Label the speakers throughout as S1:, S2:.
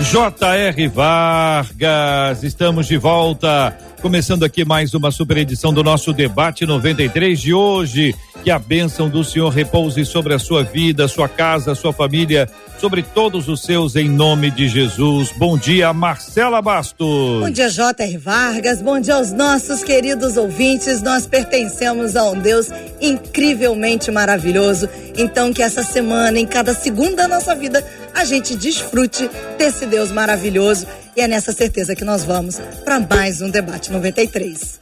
S1: J.R. Vargas. Estamos de volta. Começando aqui mais uma super edição do nosso debate 93 de hoje. Que a bênção do Senhor repouse sobre a sua vida, sua casa, sua família, sobre todos os seus, em nome de Jesus. Bom dia, Marcela Bastos.
S2: Bom dia, J.R. Vargas. Bom dia aos nossos queridos ouvintes. Nós pertencemos a um Deus incrivelmente maravilhoso. Então, que essa semana, em cada segundo da nossa vida, a gente desfrute desse Deus maravilhoso. E é nessa certeza que nós vamos para mais um debate 93.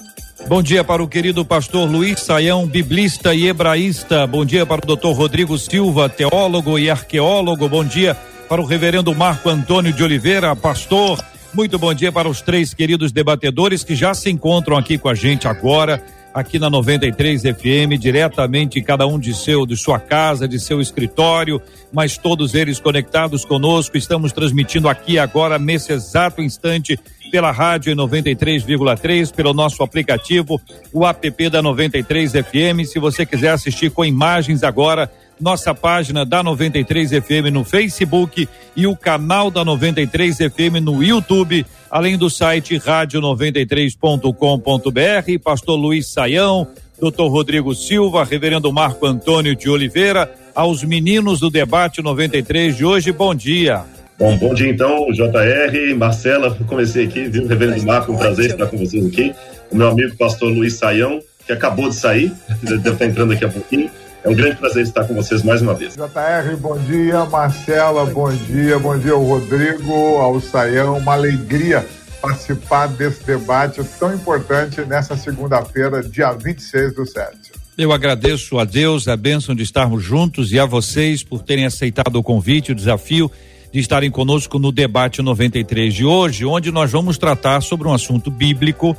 S1: Bom dia para o querido pastor Luiz Saião, biblista e hebraísta. Bom dia para o doutor Rodrigo Silva, teólogo e arqueólogo. Bom dia para o reverendo Marco Antônio de Oliveira, pastor. Muito bom dia para os três queridos debatedores que já se encontram aqui com a gente agora, aqui na 93 FM, diretamente cada um de seu, de sua casa, de seu escritório, mas todos eles conectados conosco. Estamos transmitindo aqui agora, nesse exato instante, pela rádio 93,3, pelo nosso aplicativo, o app da 93 FM. Se você quiser assistir com imagens agora, nossa página da 93 FM no Facebook e o canal da 93 FM no YouTube, além do site rádio93.com.br. Pastor Luiz Saião, Dr. Rodrigo Silva, Reverendo Marco Antônio de Oliveira, aos meninos do debate 93 de hoje, bom dia.
S3: Bom, bom dia então, JR, Marcela, comecei aqui, viu, Reverendo Marco, um prazer estar com vocês aqui. O meu amigo pastor Luiz Saião, que acabou de sair, deve estar entrando daqui a pouquinho. É um grande prazer estar com vocês mais uma vez.
S4: JR, bom dia. Marcela, bom dia. Bom dia ao Rodrigo, ao Saião. Uma alegria participar desse debate tão importante nessa segunda-feira, dia 26 do 7.
S1: Eu agradeço a Deus a bênção de estarmos juntos e a vocês por terem aceitado o convite, o desafio de estarem conosco no debate 93 de hoje, onde nós vamos tratar sobre um assunto bíblico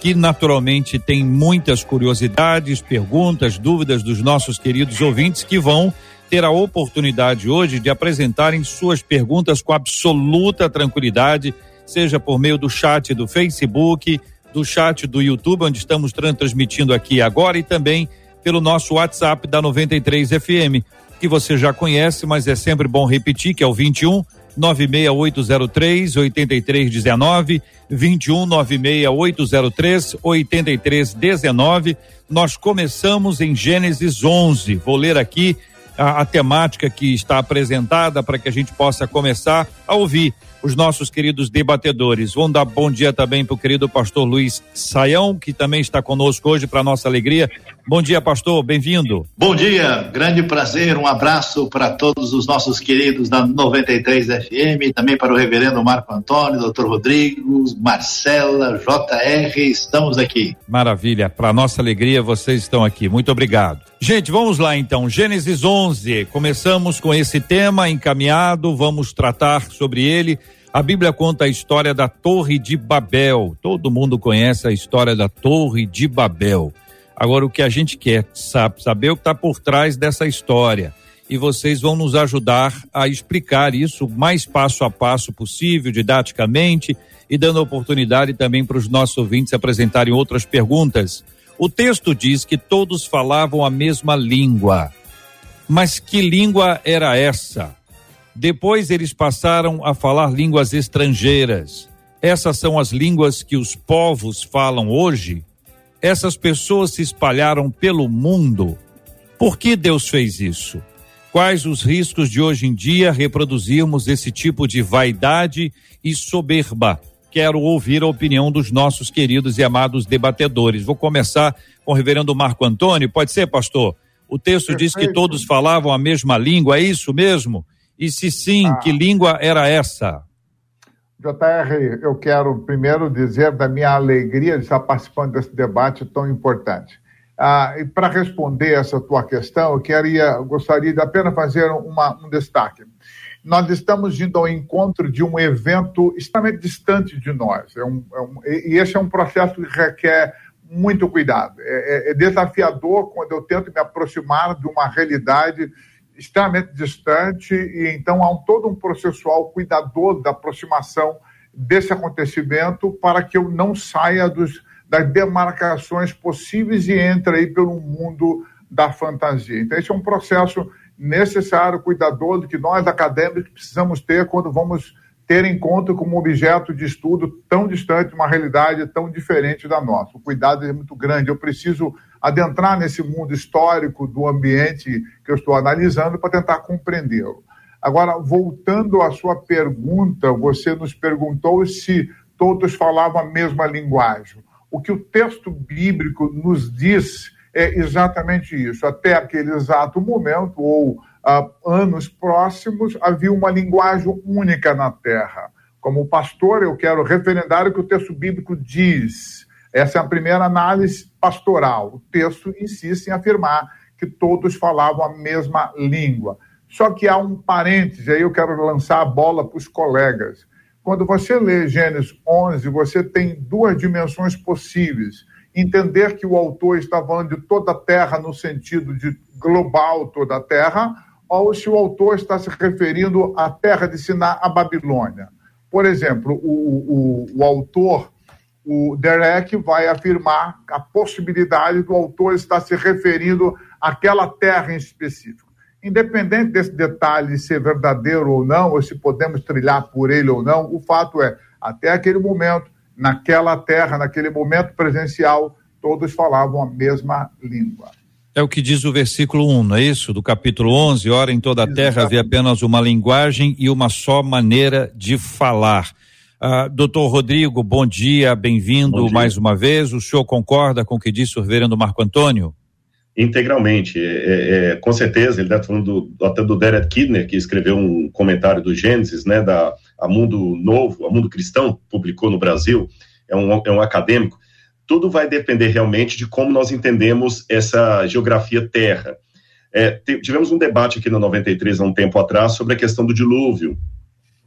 S1: que naturalmente tem muitas curiosidades, perguntas, dúvidas dos nossos queridos ouvintes que vão ter a oportunidade hoje de apresentarem suas perguntas com absoluta tranquilidade, seja por meio do chat do Facebook, do chat do YouTube, onde estamos transmitindo aqui agora, e também pelo nosso WhatsApp da 93 FM que você já conhece, mas é sempre bom repetir, que é o 21 96803 8319, 21 96803 8319. Nós começamos em Gênesis 11. Vou ler aqui a, a temática que está apresentada para que a gente possa começar a ouvir os nossos queridos debatedores. Vamos dar bom dia também para o querido pastor Luiz Saião, que também está conosco hoje para nossa alegria. Bom dia, pastor, bem-vindo.
S5: Bom dia, grande prazer, um abraço para todos os nossos queridos da 93 FM, também para o reverendo Marco Antônio, doutor Rodrigo, Marcela, JR, estamos aqui.
S1: Maravilha, para nossa alegria vocês estão aqui, muito obrigado. Gente, vamos lá então, Gênesis 11, começamos com esse tema encaminhado, vamos tratar sobre ele. A Bíblia conta a história da Torre de Babel. Todo mundo conhece a história da Torre de Babel. Agora, o que a gente quer sabe, saber o que está por trás dessa história. E vocês vão nos ajudar a explicar isso mais passo a passo possível, didaticamente, e dando oportunidade também para os nossos ouvintes apresentarem outras perguntas. O texto diz que todos falavam a mesma língua. Mas que língua era essa? Depois eles passaram a falar línguas estrangeiras. Essas são as línguas que os povos falam hoje? Essas pessoas se espalharam pelo mundo. Por que Deus fez isso? Quais os riscos de hoje em dia reproduzirmos esse tipo de vaidade e soberba? Quero ouvir a opinião dos nossos queridos e amados debatedores. Vou começar com o reverendo Marco Antônio. Pode ser, pastor? O texto Perfeito. diz que todos falavam a mesma língua, é isso mesmo? E se sim, ah. que língua era essa?
S4: JR, eu quero primeiro dizer da minha alegria de estar participando desse debate tão importante. Ah, e para responder essa tua questão, eu queria, gostaria de apenas fazer uma, um destaque. nós estamos indo ao encontro de um evento extremamente distante de nós. É um, é um, e esse é um processo que requer muito cuidado. É, é, é, desafiador quando eu tento me aproximar de uma realidade extremamente distante e então há um, todo um processual cuidadoso da aproximação desse acontecimento para que eu não saia dos, das demarcações possíveis e entre aí pelo mundo da fantasia. Então esse é um processo necessário, cuidadoso, que nós acadêmicos precisamos ter quando vamos ter encontro com um objeto de estudo tão distante, uma realidade tão diferente da nossa. O cuidado é muito grande. Eu preciso adentrar nesse mundo histórico do ambiente que eu estou analisando para tentar compreendê-lo. Agora, voltando à sua pergunta, você nos perguntou se todos falavam a mesma linguagem. O que o texto bíblico nos diz é exatamente isso. Até aquele exato momento, ou uh, anos próximos, havia uma linguagem única na Terra. Como pastor, eu quero referendar o que o texto bíblico diz. Essa é a primeira análise pastoral. O texto insiste em afirmar que todos falavam a mesma língua. Só que há um parêntese, aí eu quero lançar a bola para os colegas. Quando você lê Gênesis 11, você tem duas dimensões possíveis entender que o autor está falando de toda a Terra no sentido de global toda a Terra, ou se o autor está se referindo à Terra de Siná, a Babilônia. Por exemplo, o, o, o autor, o Derek, vai afirmar a possibilidade do autor estar se referindo àquela terra em específico. Independente desse detalhe ser verdadeiro ou não, ou se podemos trilhar por ele ou não, o fato é, até aquele momento, naquela terra, naquele momento presencial, todos falavam a mesma língua.
S1: É o que diz o versículo 1, não é isso? Do capítulo 11, ora em toda a terra havia apenas uma linguagem e uma só maneira de falar. Uh, doutor Rodrigo, bom dia, bem-vindo mais uma vez. O senhor concorda com o que disse o reverendo Marco Antônio?
S3: Integralmente, é, é, é com certeza, ele está falando do, até do Derek Kidner, que escreveu um comentário do Gênesis, né, da a Mundo Novo, a Mundo Cristão, publicou no Brasil, é um, é um acadêmico, tudo vai depender realmente de como nós entendemos essa geografia terra. É, tivemos um debate aqui no 93 há um tempo atrás sobre a questão do dilúvio,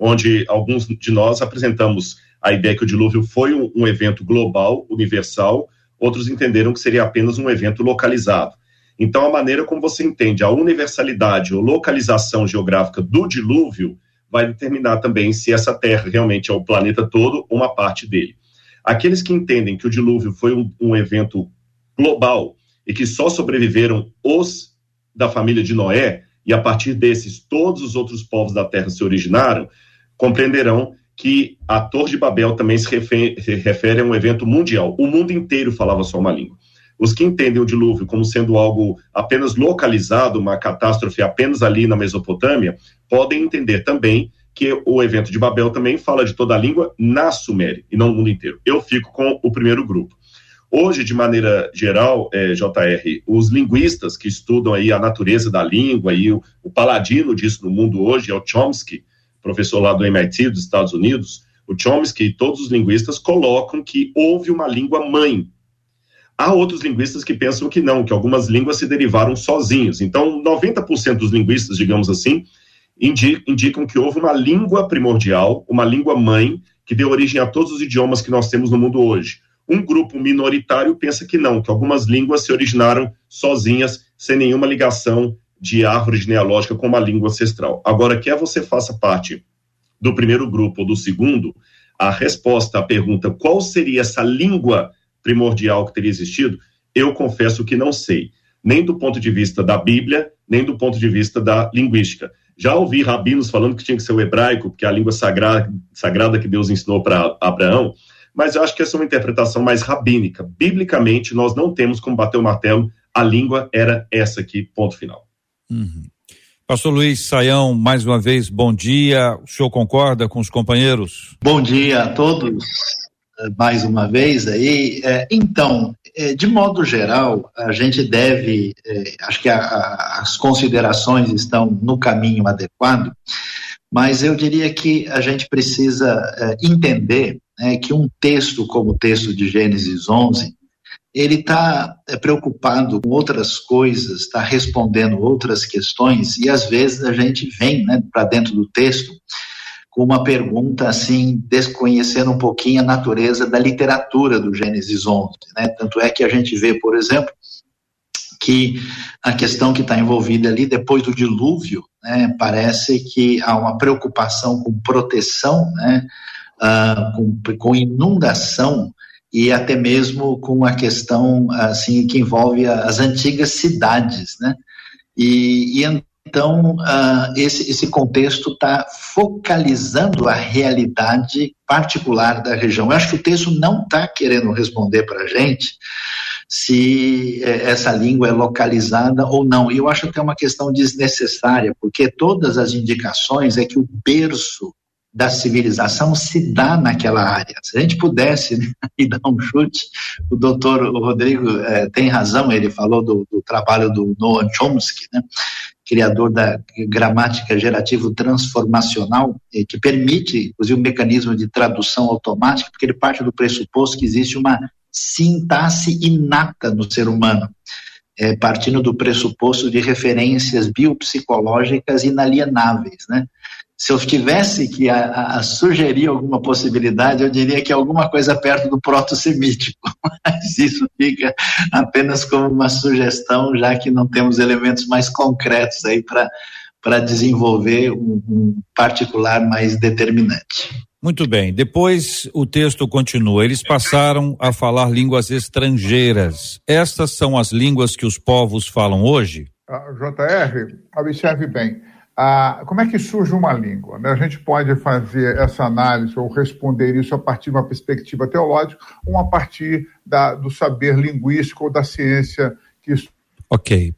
S3: onde alguns de nós apresentamos a ideia que o dilúvio foi um, um evento global, universal, outros entenderam que seria apenas um evento localizado. Então, a maneira como você entende a universalidade ou localização geográfica do dilúvio vai determinar também se essa Terra realmente é o planeta todo ou uma parte dele. Aqueles que entendem que o dilúvio foi um, um evento global e que só sobreviveram os da família de Noé, e a partir desses todos os outros povos da Terra se originaram, compreenderão que a Torre de Babel também se refere, a um evento mundial. O mundo inteiro falava só uma língua. Os que entendem o dilúvio como sendo algo apenas localizado, uma catástrofe apenas ali na Mesopotâmia, podem entender também que o evento de Babel também fala de toda a língua na Suméria e não no mundo inteiro. Eu fico com o primeiro grupo. Hoje, de maneira geral, é, JR, os linguistas que estudam aí a natureza da língua e o, o paladino disso no mundo hoje é o Chomsky, professor lá do MIT dos Estados Unidos. O Chomsky e todos os linguistas colocam que houve uma língua mãe Há outros linguistas que pensam que não, que algumas línguas se derivaram sozinhos. Então, 90% dos linguistas, digamos assim, indicam que houve uma língua primordial, uma língua mãe, que deu origem a todos os idiomas que nós temos no mundo hoje. Um grupo minoritário pensa que não, que algumas línguas se originaram sozinhas, sem nenhuma ligação de árvore genealógica com uma língua ancestral. Agora, quer você faça parte do primeiro grupo ou do segundo, a resposta à pergunta qual seria essa língua primordial que teria existido? Eu confesso que não sei, nem do ponto de vista da Bíblia, nem do ponto de vista da linguística. Já ouvi rabinos falando que tinha que ser o hebraico, porque é a língua sagrada, sagrada que Deus ensinou para Abraão, mas eu acho que essa é uma interpretação mais rabínica. Biblicamente, nós não temos como bater o martelo, a língua era essa aqui, ponto final.
S1: Uhum. Pastor Luiz Saião, mais uma vez, bom dia. O senhor concorda com os companheiros?
S5: Bom dia a todos mais uma vez aí. É, então, é, de modo geral, a gente deve, acho que as considerações estão no caminho adequado, mas eu diria que a gente precisa entender né, que um texto como o texto de Gênesis 11 ele está é, preocupado com outras coisas, está respondendo outras questões, e às vezes a gente vem né, para dentro do texto com uma pergunta assim, desconhecendo um pouquinho a natureza da literatura do Gênesis 11. Né? Tanto é que a gente vê, por exemplo, que a questão que está envolvida ali depois do dilúvio, né, parece que há uma preocupação com proteção, né, uh, com, com inundação e até mesmo com a questão assim que envolve as antigas cidades, né? E, e então uh, esse, esse contexto está focalizando a realidade particular da região. Eu acho que o texto não está querendo responder para a gente se eh, essa língua é localizada ou não. E eu acho que é uma questão desnecessária, porque todas as indicações é que o berço da civilização se dá naquela área. Se a gente pudesse né, dar um chute, o doutor Rodrigo eh, tem razão, ele falou do, do, trabalho do Noam Chomsky, né, criador da gramática gerativo transformacional, que permite, inclusive, um mecanismo de tradução automática, porque ele parte do pressuposto que existe uma sintaxe inata no ser humano. É, partindo do pressuposto de referências biopsicológicas inalienáveis, né? Se eu tivesse que a, a, sugerir alguma possibilidade, eu diria que alguma coisa perto do proto-semítico, mas isso fica apenas como uma sugestão, já que não temos elementos mais concretos aí para desenvolver um, um particular mais determinante.
S1: Muito bem. Depois o texto continua. Eles passaram a falar línguas estrangeiras. Estas são as línguas que os povos falam hoje?
S4: Ah, JR, observe bem. Ah, como é que surge uma língua? Né? A gente pode fazer essa análise ou responder isso a partir de uma perspectiva teológica ou a partir da, do saber linguístico ou da ciência que isso.
S1: Ok.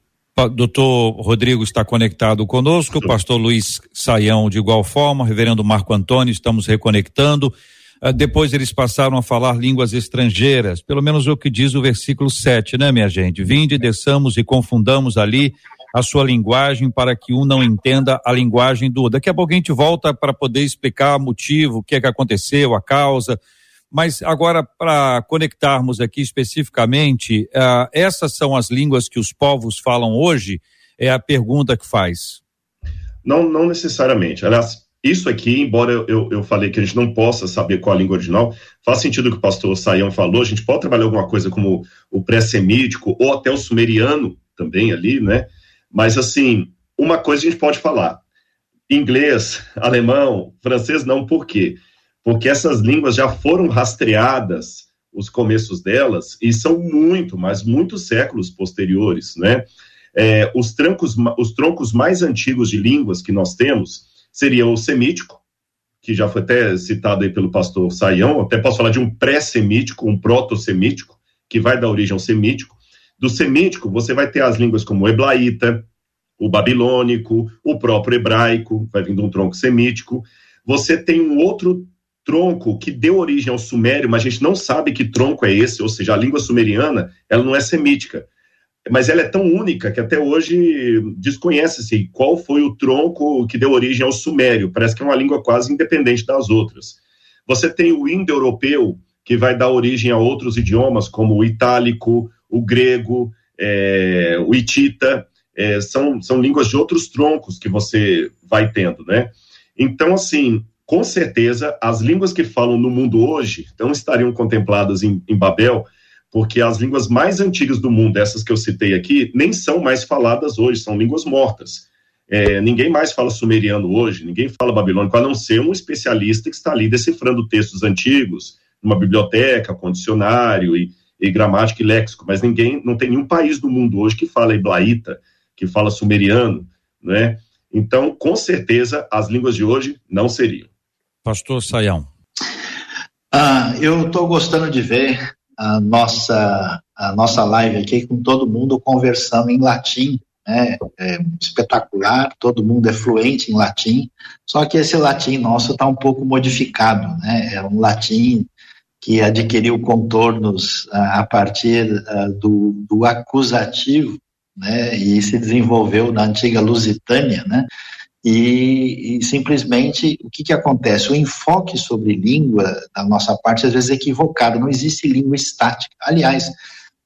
S1: Doutor Rodrigo está conectado conosco, o pastor Luiz Saião de igual forma, reverendo Marco Antônio, estamos reconectando. Uh, depois eles passaram a falar línguas estrangeiras, pelo menos o que diz o versículo 7, né, minha gente? Vinde, desçamos e confundamos ali a sua linguagem para que um não entenda a linguagem do outro. Daqui a pouco a gente volta para poder explicar o motivo, o que é que aconteceu, a causa. Mas agora, para conectarmos aqui especificamente, uh, essas são as línguas que os povos falam hoje? É a pergunta que faz.
S3: Não, não necessariamente. Aliás, isso aqui, embora eu, eu, falei que a gente não possa saber qual a língua original, faz sentido o que o pastor Saião falou, a gente pode trabalhar alguma coisa como o pré-semítico ou até o sumeriano também ali, né? Mas, assim, uma coisa a gente pode falar: inglês, alemão, francês, não, por quê? Porque essas línguas já foram rastreadas, os começos delas, e são muito, mas muitos séculos posteriores, né? É, os, trancos, os troncos mais antigos de línguas que nós temos seria o semítico, que já foi até citado aí pelo pastor Saião, até posso falar de um pré-semítico, um proto-semítico, que vai dar origem ao semítico, do semítico, você vai ter as línguas como o heblaíta, o babilônico, o próprio hebraico, vai vindo um tronco semítico. Você tem um outro tronco que deu origem ao sumério, mas a gente não sabe que tronco é esse, ou seja, a língua sumeriana, ela não é semítica. Mas ela é tão única que até hoje desconhece-se qual foi o tronco que deu origem ao sumério. Parece que é uma língua quase independente das outras. Você tem o indo-europeu, que vai dar origem a outros idiomas, como o itálico, o grego, é, o hitita, é, são, são línguas de outros troncos que você vai tendo, né? Então, assim, com certeza, as línguas que falam no mundo hoje não estariam contempladas em, em Babel, porque as línguas mais antigas do mundo, essas que eu citei aqui, nem são mais faladas hoje, são línguas mortas. É, ninguém mais fala sumeriano hoje, ninguém fala babilônico, a não ser um especialista que está ali decifrando textos antigos, numa biblioteca, com dicionário e, e gramática e léxico, mas ninguém, não tem nenhum país do mundo hoje que fala heblaíta, que fala sumeriano, né? Então, com certeza, as línguas de hoje não seriam.
S1: Pastor Saião.
S5: Ah, eu estou gostando de ver a nossa, a nossa live aqui com todo mundo conversando em latim, né? É espetacular, todo mundo é fluente em latim, só que esse latim nosso está um pouco modificado, né? É um latim que adquiriu contornos uh, a partir uh, do, do, acusativo, né, e se desenvolveu na antiga Lusitânia, né, e, e, simplesmente o que, que acontece? O enfoque sobre língua da nossa parte às vezes é equivocado, não existe língua estática. Aliás,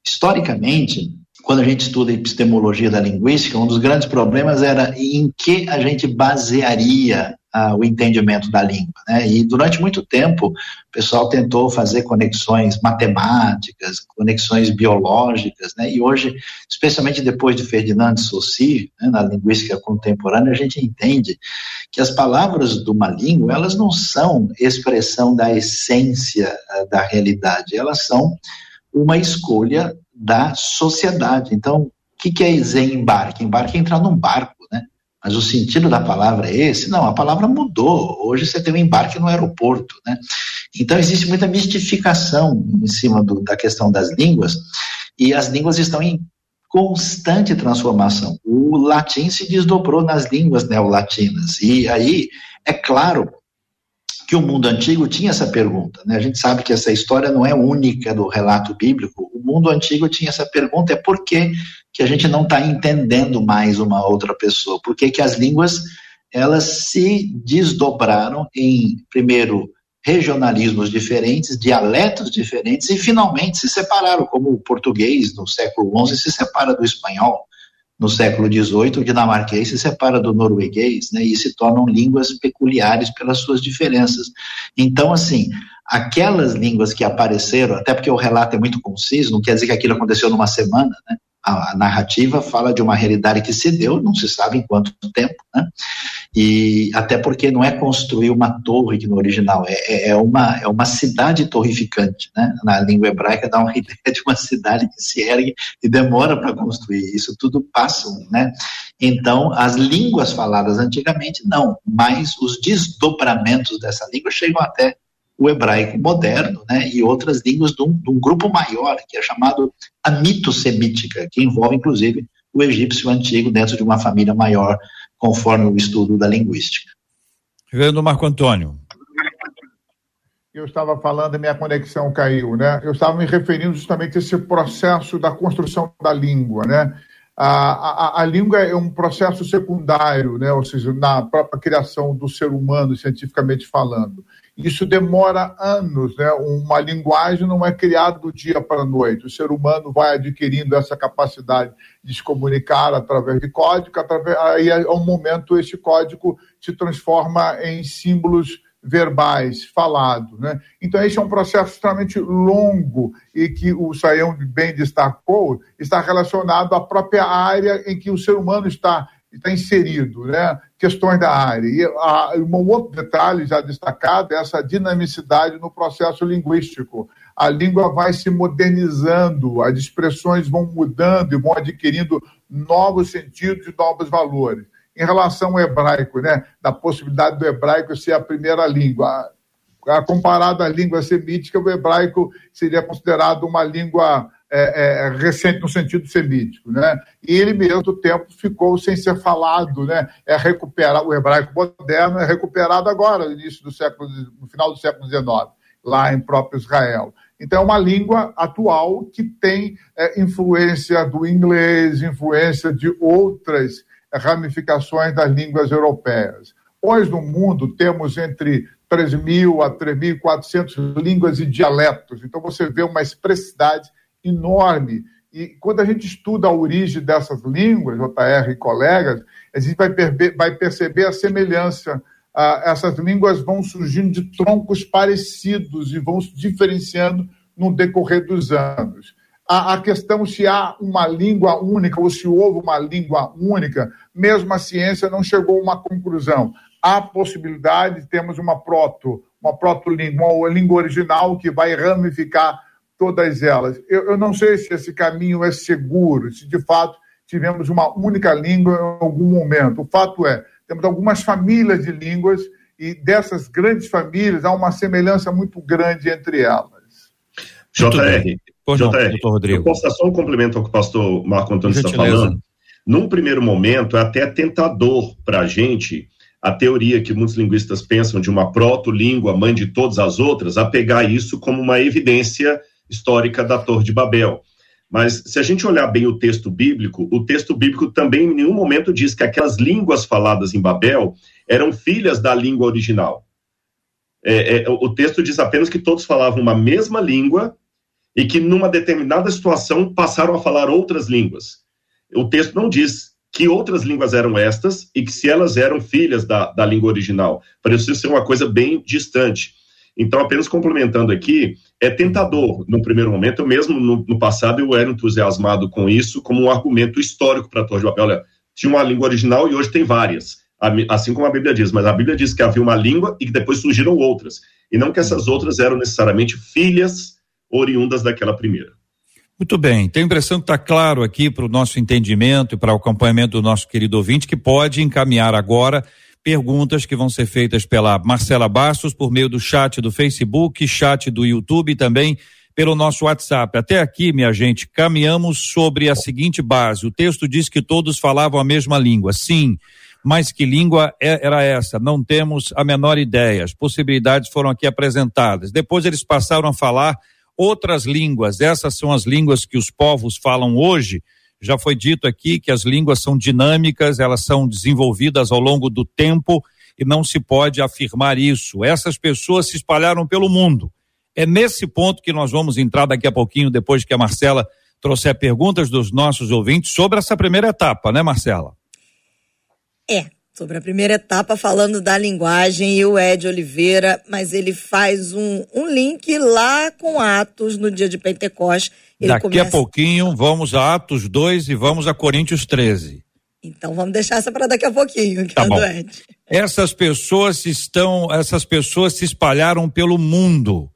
S5: Historicamente, quando a gente estuda epistemologia da linguística, um dos grandes problemas era em que a gente basearia ah, o entendimento da língua. Né? E durante muito tempo, o pessoal tentou fazer conexões matemáticas, conexões biológicas, né? e hoje, especialmente depois de Ferdinand Saussure, né, na linguística contemporânea, a gente entende que as palavras de uma língua, elas não são expressão da essência da realidade, elas são uma escolha da sociedade. Então, o que, que é embarque? Embarque é entrar num barco? Mas o sentido da palavra é esse? Não, a palavra mudou. Hoje você tem um embarque no aeroporto, né? Então existe muita mistificação em cima do, da questão das línguas e as línguas estão em constante transformação. O latim se desdobrou nas línguas neolatinas e aí é claro que o mundo antigo tinha essa pergunta. Né? A gente sabe que essa história não é única do relato bíblico. O mundo antigo tinha essa pergunta: é por que, que a gente não está entendendo mais uma outra pessoa? Por que, que as línguas elas se desdobraram em, primeiro, regionalismos diferentes, dialetos diferentes e finalmente se separaram, como o português no século XI se separa do espanhol no século XVIII, o dinamarquês se separa do norueguês, né, e se tornam línguas peculiares pelas suas diferenças. Então, assim, aquelas línguas que apareceram, até porque o relato é muito conciso, não quer dizer que aquilo aconteceu numa semana, né, a, narrativa fala de uma realidade que se deu, não se sabe em quanto tempo, né? E até porque não é construir uma torre que no original é, é, é uma é uma cidade torrificante, né? Na língua hebraica dá uma ideia de uma cidade que se ergue e demora para construir. Isso tudo passa, né? Então, as línguas faladas antigamente não, mas os desdobramentos dessa língua chegam até o hebraico moderno, né, e outras línguas de um, de um grupo maior, que é chamado a mito-semítica, que envolve, inclusive, o egípcio antigo dentro de uma família maior, conforme o estudo da linguística.
S1: Reverendo Marco Antônio.
S4: Eu estava falando, a minha conexão caiu, né? Eu estava me referindo justamente a esse processo da construção da língua, né? A, a, a, língua é um processo secundário, né? ou seja, na própria criação do ser humano, cientificamente falando. Isso demora anos, né? Uma linguagem não é criada do dia para a noite. O ser humano vai adquirindo essa capacidade de se comunicar através de código, através, aí, ao momento, esse código se transforma em símbolos verbais, falado. Né? Então, esse é um processo extremamente longo e que o Saião bem destacou, está relacionado à própria área em que o ser humano está está inserido, né? questões da área. E a, um outro detalhe já destacado é essa dinamicidade no processo linguístico. A língua vai se modernizando, as expressões vão mudando e vão adquirindo novos sentidos e novos valores. Em relação ao hebraico, né, da possibilidade do hebraico ser a primeira língua, comparado à língua semítica, o hebraico seria considerado uma língua é, é, recente no sentido semítico, né? E ele, mesmo tempo, ficou sem ser falado, né? É recuperado, o hebraico moderno é recuperado agora, no início do século, no final do século XIX, lá em próprio Israel. Então, é uma língua atual que tem é, influência do inglês, influência de outras ramificações das línguas europeias. Hoje, no mundo, temos entre 3.000 a 3.400 línguas e dialetos. Então, você vê uma expressidade enorme. E quando a gente estuda a origem dessas línguas, JR e colegas, a gente vai, vai perceber a semelhança. Ah, essas línguas vão surgindo de troncos parecidos e vão se diferenciando no decorrer dos anos. A, a questão se há uma língua única ou se houve uma língua única, mesmo a ciência não chegou a uma conclusão. Há possibilidade de termos uma proto, uma proto-língua, uma língua original que vai ramificar todas elas. Eu, eu não sei se esse caminho é seguro, se de fato tivemos uma única língua em algum momento. O fato é, temos algumas famílias de línguas e dessas grandes famílias há uma semelhança muito grande entre elas.
S3: JR, Pois JR, não, Rodrigo. eu posso dar só um complemento ao que o pastor Marco Antônio está falando? Num primeiro momento, é até tentador para a gente a teoria que muitos linguistas pensam de uma proto-língua, mãe de todas as outras, a pegar isso como uma evidência histórica da Torre de Babel. Mas se a gente olhar bem o texto bíblico, o texto bíblico também em nenhum momento diz que aquelas línguas faladas em Babel eram filhas da língua original. É, é, o texto diz apenas que todos falavam uma mesma língua e que numa determinada situação passaram a falar outras línguas. O texto não diz que outras línguas eram estas e que se elas eram filhas da, da língua original. Parecia ser uma coisa bem distante. Então, apenas complementando aqui, é tentador no primeiro momento. Eu mesmo, no, no passado, eu era entusiasmado com isso como um argumento histórico para a Torre de Babel. Olha, tinha uma língua original e hoje tem várias, assim como a Bíblia diz. Mas a Bíblia diz que havia uma língua e que depois surgiram outras. E não que essas outras eram necessariamente filhas oriundas daquela primeira.
S1: Muito bem, tenho a impressão que está claro aqui para o nosso entendimento e para o acompanhamento do nosso querido ouvinte que pode encaminhar agora perguntas que vão ser feitas pela Marcela Bastos por meio do chat do Facebook, chat do YouTube e também pelo nosso WhatsApp. Até aqui, minha gente, caminhamos sobre a seguinte base. O texto diz que todos falavam a mesma língua. Sim, mas que língua é, era essa? Não temos a menor ideia. As possibilidades foram aqui apresentadas. Depois eles passaram a falar outras línguas. Essas são as línguas que os povos falam hoje já foi dito aqui que as línguas são dinâmicas, elas são desenvolvidas ao longo do tempo e não se pode afirmar isso. Essas pessoas se espalharam pelo mundo. É nesse ponto que nós vamos entrar daqui a pouquinho, depois que a Marcela trouxer perguntas dos nossos ouvintes sobre essa primeira etapa, né, Marcela?
S2: É, sobre a primeira etapa, falando da linguagem, e o Ed Oliveira, mas ele faz um, um link lá com Atos no dia de Pentecostes. Ele
S1: Daqui começa... a pouquinho vamos a Atos 2 e vamos a Coríntios 13.
S2: Então vamos deixar essa para daqui a pouquinho, que
S1: tá
S2: é
S1: bom. Ed. Essas pessoas estão, essas pessoas se espalharam pelo mundo.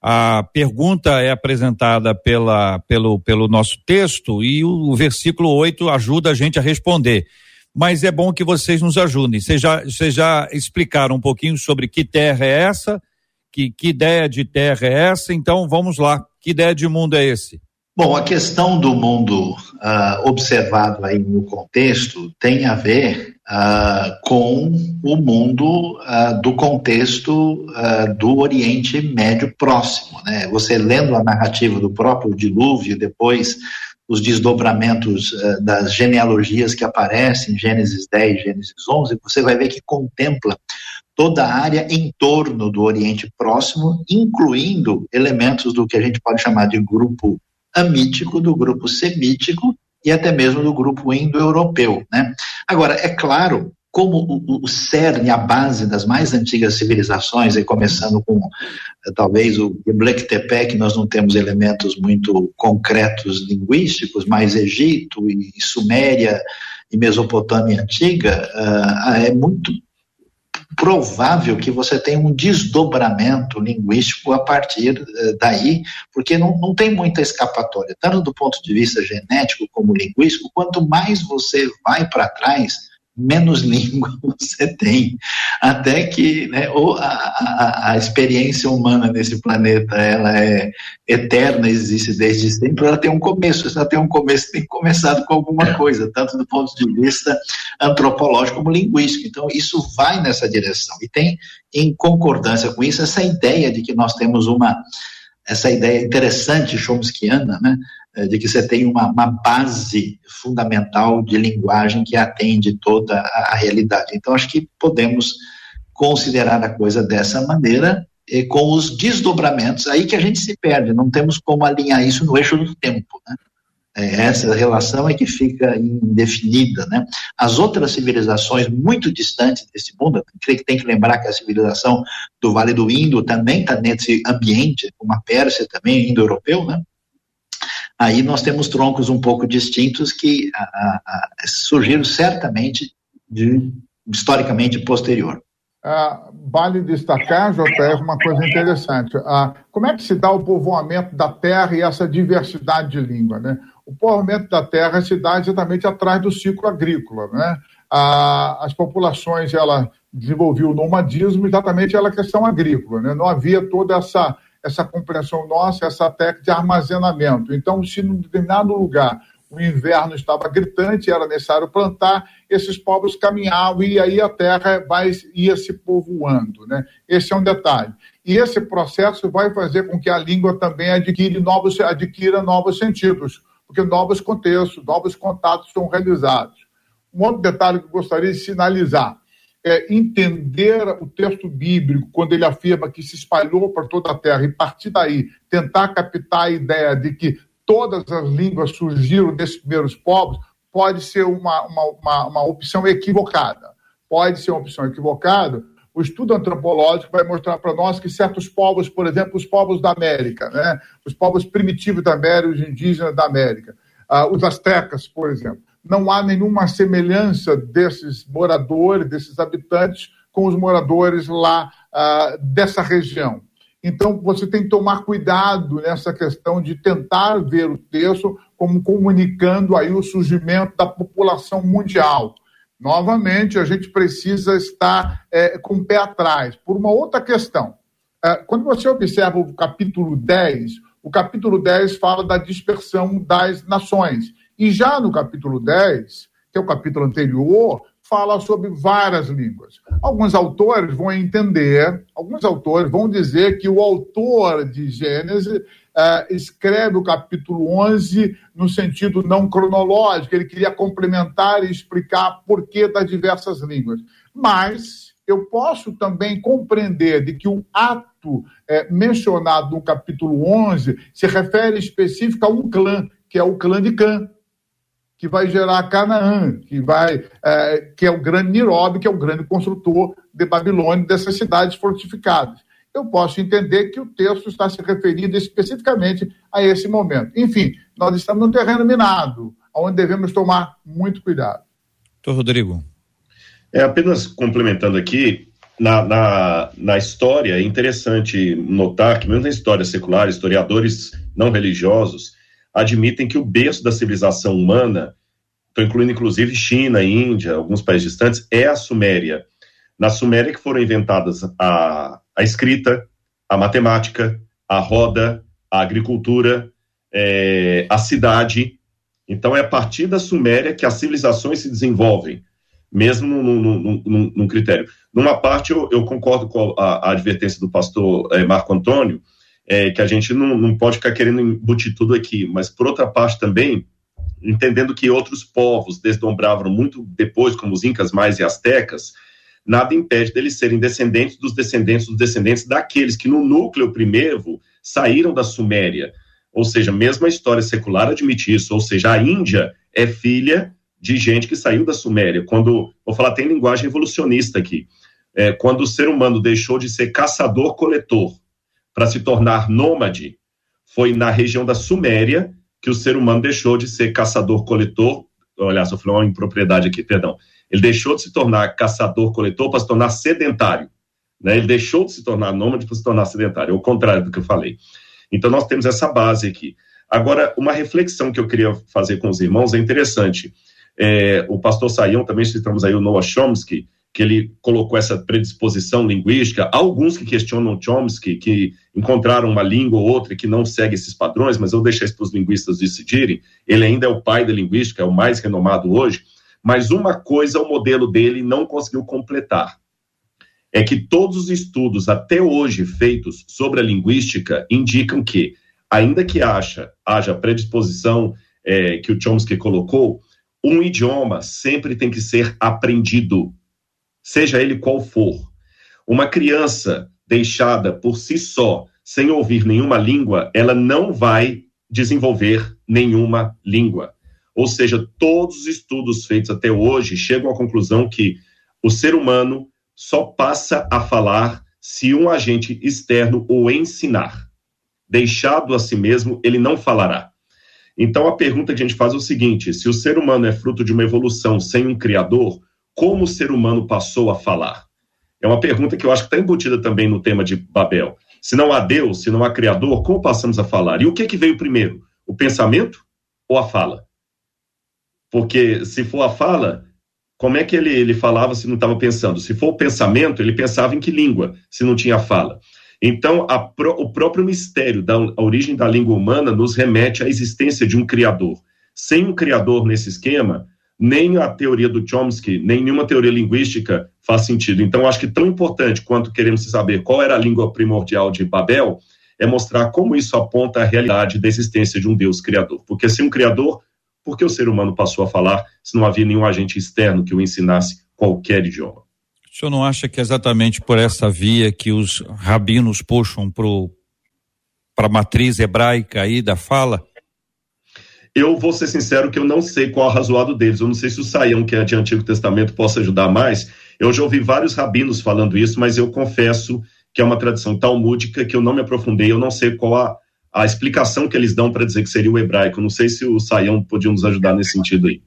S1: A pergunta é apresentada pela, pelo, pelo nosso texto e o, o versículo 8 ajuda a gente a responder mas é bom que vocês nos ajudem. Vocês já, vocês já explicaram um pouquinho sobre que terra é essa, que, que ideia de terra é essa, então vamos lá. Que ideia de mundo é esse?
S5: Bom, a questão do mundo uh, observado aí no contexto tem a ver uh, com o mundo uh, do contexto do Oriente Médio Próximo. Né? Você lendo a narrativa do próprio dilúvio, depois os desdobramentos das genealogias que aparecem em Gênesis 10, Gênesis 11, você vai ver que contempla toda a área em torno do Oriente Próximo, incluindo elementos do que a gente pode chamar de grupo amítico, do grupo semítico e até mesmo do grupo indo-europeu. Né? Agora, é claro como o, o cerne, a base das mais antigas civilizações, e começando com eh, talvez o Tepe, que nós não temos elementos muito concretos linguísticos, mas Egito e Suméria e Mesopotâmia antiga, uh, é muito provável que você tenha um desdobramento linguístico a partir uh, daí, porque não, não tem muita escapatória, tanto do ponto de vista genético como linguístico, quanto mais você vai para trás, menos língua você tem. Até que né, ou a, a, a, experiência humana nesse planeta ela é eterna, existe desde sempre, ela tem um começo. Se ela tem um começo, tem começado com alguma coisa, tanto do ponto de vista antropológico como linguístico. Então, isso vai nessa direção. E tem, em concordância com isso, essa ideia de que nós temos uma essa ideia interessante chomskiana, né, eh, de que você tem uma, uma, base fundamental de linguagem que atende toda a, a, realidade. Então, acho que podemos considerar a coisa dessa maneira, com os desdobramentos, aí que a gente se perde, não temos como alinhar isso no eixo do tempo. Né? É, essa relação é que fica indefinida. Né? As outras civilizações muito distantes desse mundo, tem que lembrar que a civilização do Vale do Indo também está nesse ambiente, como a Pérsia também, indo-europeu, né? aí nós temos troncos um pouco distintos que a, a, a, surgiram certamente de, historicamente posterior.
S4: Ah, vale destacar, JR, uma coisa interessante. Ah, como é que se dá o povoamento da terra e essa diversidade de língua? Né? O povoamento da terra se dá exatamente atrás do ciclo agrícola. Né? Ah, as populações ela desenvolviam o nomadismo exatamente pela questão agrícola. Né? Não havia toda essa, essa compreensão nossa, essa técnica de armazenamento. Então, se em determinado lugar o inverno estava gritante, era necessário plantar, esses povos caminhavam e aí a terra vai, ia se povoando. Né? Esse é um detalhe. E esse processo vai fazer com que a língua também adquire novos, adquira novos sentidos, porque novos contextos, novos contatos são realizados. Um outro detalhe que eu gostaria de sinalizar. é, entender o texto bíblico, quando ele afirma que se espalhou por toda a terra, e partir daí tentar captar a ideia de que todas as línguas surgiram desses primeiros povos, pode ser uma, uma, uma, uma opção equivocada. Pode ser uma opção equivocada, o estudo antropológico vai mostrar para nós que certos povos, por exemplo, os povos da América, né? os povos primitivos da América, os indígenas da América, uh, os astecas, por exemplo, não há nenhuma semelhança desses moradores, desses habitantes, com os moradores lá uh, dessa região. Então, você tem que tomar cuidado nessa questão de tentar ver o texto como comunicando aí o surgimento da população mundial. Novamente, a gente precisa estar é, com o pé atrás. Por uma outra questão, é, quando você observa o capítulo 10, o capítulo 10 fala da dispersão das nações. E já no capítulo 10, que é o capítulo anterior, fala sobre várias línguas. Alguns autores vão entender, alguns autores vão dizer que o autor de Gênesis uh, escreve o capítulo 11 no sentido não cronológico, ele queria complementar e explicar por que das diversas línguas. Mas eu posso também compreender de que o ato é, mencionado no capítulo 11 se refere específico a um clã, que é o clã de Cã, que vai gerar Canaã, que vai é, que é o grande Nirobe, que é o grande construtor de Babilônia dessas cidades fortificadas eu posso entender que o texto está se referindo especificamente a esse momento. Enfim, nós estamos num terreno minado, onde devemos tomar muito cuidado.
S1: Doutor Rodrigo.
S3: É, apenas complementando aqui, na, na, na, história, é interessante notar que, mesmo na história secular, historiadores não religiosos admitem que o berço da civilização humana, estou incluindo inclusive China, Índia, alguns países distantes, é a Suméria. Na Suméria que foram inventadas a, a escrita, a matemática, a roda, a agricultura, é, a cidade. Então, é a partir da Suméria que as civilizações se desenvolvem, mesmo num, num, num critério. Numa parte, eu, eu concordo com a, a, advertência do pastor é, Marco Antônio, é, que a gente não, não pode ficar querendo embutir tudo aqui, mas, por outra parte, também, entendendo que outros povos desdobravam muito depois, como os incas mais e astecas, nada impede deles serem descendentes dos descendentes dos descendentes daqueles que no núcleo primeiro saíram da Suméria. Ou seja, mesmo a história secular admite isso, ou seja, a Índia é filha de gente que saiu da Suméria. Quando, vou falar, tem linguagem evolucionista aqui. É, quando o ser humano deixou de ser caçador-coletor para se tornar nômade, foi na região da Suméria que o ser humano deixou de ser caçador-coletor. Olha, só falei uma impropriedade aqui, perdão. Ele deixou de se tornar caçador-coletor para se tornar sedentário. Né? Ele deixou de se tornar nômade para se tornar sedentário, é o contrário do que eu falei. Então, nós temos essa base aqui. Agora, uma reflexão que eu queria fazer com os irmãos é interessante. É, o pastor Saião, também citamos aí o Noah Chomsky, que ele colocou essa predisposição linguística. Há alguns que questionam Chomsky, que encontraram uma língua ou outra que não segue esses padrões, mas eu deixo isso para os linguistas decidirem. Ele ainda é o pai da linguística, é o mais renomado hoje. Mas uma coisa o modelo dele não conseguiu completar. É que todos os estudos até hoje feitos sobre a linguística indicam que, ainda que haja, haja predisposição é, que o Chomsky colocou, um idioma sempre tem que ser aprendido, seja ele qual for. Uma criança deixada por si só, sem ouvir nenhuma língua, ela não vai desenvolver nenhuma língua. Ou seja, todos os estudos feitos até hoje chegam à conclusão que o ser humano só passa a falar se um agente externo o ensinar. Deixado a si mesmo, ele não falará. Então a pergunta que a gente faz é o seguinte: se o ser humano é fruto de uma evolução sem um criador, como o ser humano passou a falar? É uma pergunta que eu acho que está embutida também no tema de Babel. Se não há Deus, se não há Criador, como passamos a falar? E o que, que veio primeiro? O pensamento ou a fala? Porque se for a fala, como é que ele, ele falava se não estava pensando? Se for o pensamento, ele pensava em que língua, se não tinha fala. Então, pro, o próprio mistério da origem da língua humana nos remete à existência de um criador. Sem um criador nesse esquema, nem a teoria do Chomsky, nem nenhuma teoria linguística faz sentido. Então, acho que tão importante quanto queremos saber qual era a língua primordial de Babel, é mostrar como isso aponta a realidade da existência de um Deus criador. Porque sem um criador, por que o ser humano passou a falar se não havia nenhum agente externo que o ensinasse qualquer idioma?
S1: O senhor não acha que é exatamente por essa via que os rabinos puxam para a matriz hebraica aí da fala?
S3: Eu vou ser sincero que eu não sei qual é o razoado deles. Eu não sei se o Saião, que é de Antigo Testamento, possa ajudar mais. Eu já ouvi vários rabinos falando isso, mas eu confesso que é uma tradição talmúdica que eu não me aprofundei. Eu não sei qual a, a explicação que eles dão para dizer que seria o hebraico. Não sei se o Saião podia nos ajudar nesse sentido aí.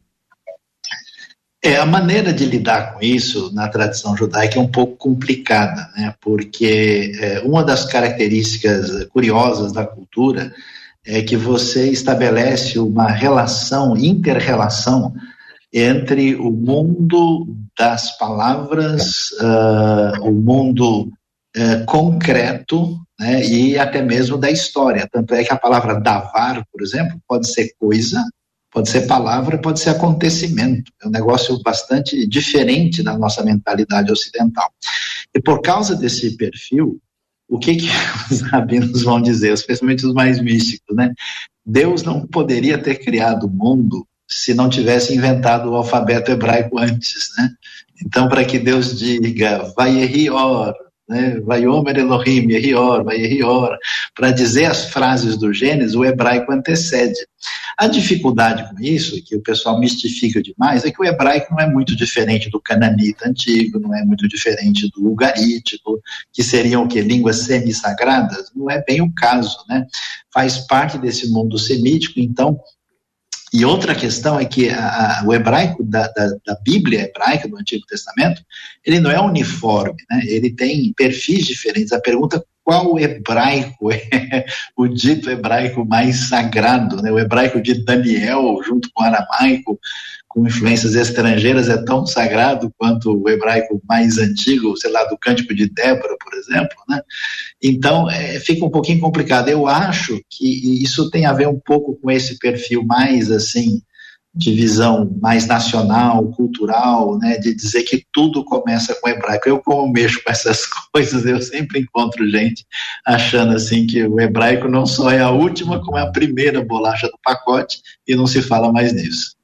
S5: É, a maneira de lidar com isso na tradição judaica é um pouco complicada, né? porque é, uma das características curiosas da cultura é que você estabelece uma relação, inter-relação entre o mundo das palavras, uh, o mundo uh, concreto né, e até mesmo da história. Tanto é que a palavra davar, por exemplo, pode ser coisa, Pode ser palavra, pode ser acontecimento. É um negócio bastante diferente da nossa mentalidade ocidental. E por causa desse perfil, o que, que os rabinos vão dizer, especialmente os mais místicos, né? Deus não poderia ter criado o mundo se não tivesse inventado o alfabeto hebraico antes, né? Então, para que Deus diga, vai or, né? Vaiomer Elohim, Yehior, Vayehior, para dizer as frases do Gênesis, o hebraico antecede. A dificuldade com isso, que o pessoal mistifica demais, é que o hebraico não é muito diferente do cananita antigo, não é muito diferente do ugarítico, que seriam o que? Línguas semi-sagradas? Não é bem o caso, né? Faz parte desse mundo semítico, então e outra questão é que a, a, o hebraico da, da, da, Bíblia hebraica, do Antigo Testamento, ele não é uniforme, né? ele tem perfis diferentes. A pergunta qual hebraico é o dito hebraico mais sagrado? Né? O hebraico de Daniel, junto com o aramaico, com influências estrangeiras é tão sagrado quanto o hebraico mais antigo, sei lá, do Cântico de Débora, por exemplo, né? Então, é, fica um pouquinho complicado. Eu acho que isso tem a ver um pouco com esse perfil mais, assim, de visão mais nacional, cultural, né, de dizer que tudo começa com hebraico. Eu, como mexo com essas coisas, eu sempre encontro gente achando assim que o hebraico não só é a última, como é a primeira bolacha do pacote e não se fala mais nisso.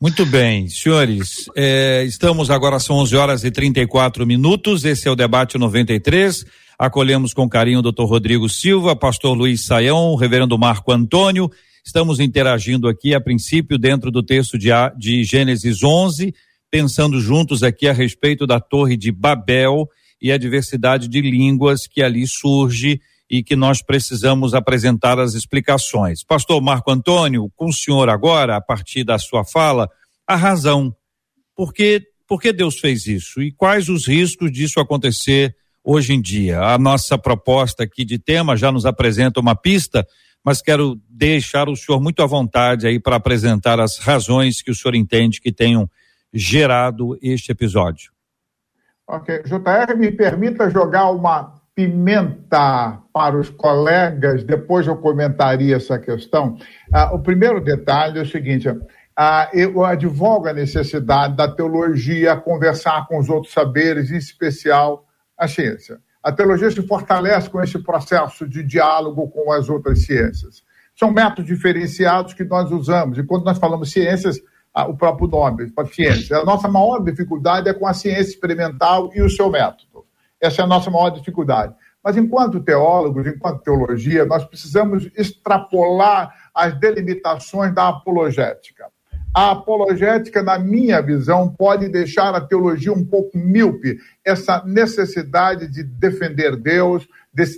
S1: Muito bem, senhores, é, estamos agora, são 11 horas e 34 minutos, esse é o debate 93. Acolhemos com carinho o doutor Rodrigo Silva, pastor Luiz Saião, reverendo Marco Antônio. Estamos interagindo aqui, a princípio, dentro do texto de, de Gênesis 11, pensando juntos aqui a respeito da Torre de Babel e a diversidade de línguas que ali surge e que nós precisamos apresentar as explicações. Pastor Marco Antônio, com o senhor agora, a partir da sua fala, a razão. Por que, por que Deus fez isso? E quais os riscos disso acontecer hoje em dia? A nossa proposta aqui de tema já nos apresenta uma pista, mas quero deixar o senhor muito à vontade aí para apresentar as razões que o senhor entende que tenham gerado este episódio.
S4: Ok. JR, me permita jogar uma pimenta para os colegas, depois eu comentaria essa questão. Ah, o primeiro detalhe é o seguinte: ah, eu advogo a necessidade da teologia conversar com os outros saberes, em especial a ciência. A teologia se fortalece com esse processo de diálogo com as outras ciências. São métodos diferenciados que nós usamos, e quando nós falamos ciências, ah, o próprio nome, a ciência. A nossa maior dificuldade é com a ciência experimental e o seu método. Essa é a nossa maior dificuldade. Mas, enquanto teólogos, enquanto teologia, nós precisamos extrapolar as delimitações da apologética. A apologética, na minha visão, pode deixar a teologia um pouco míope, essa necessidade de defender Deus,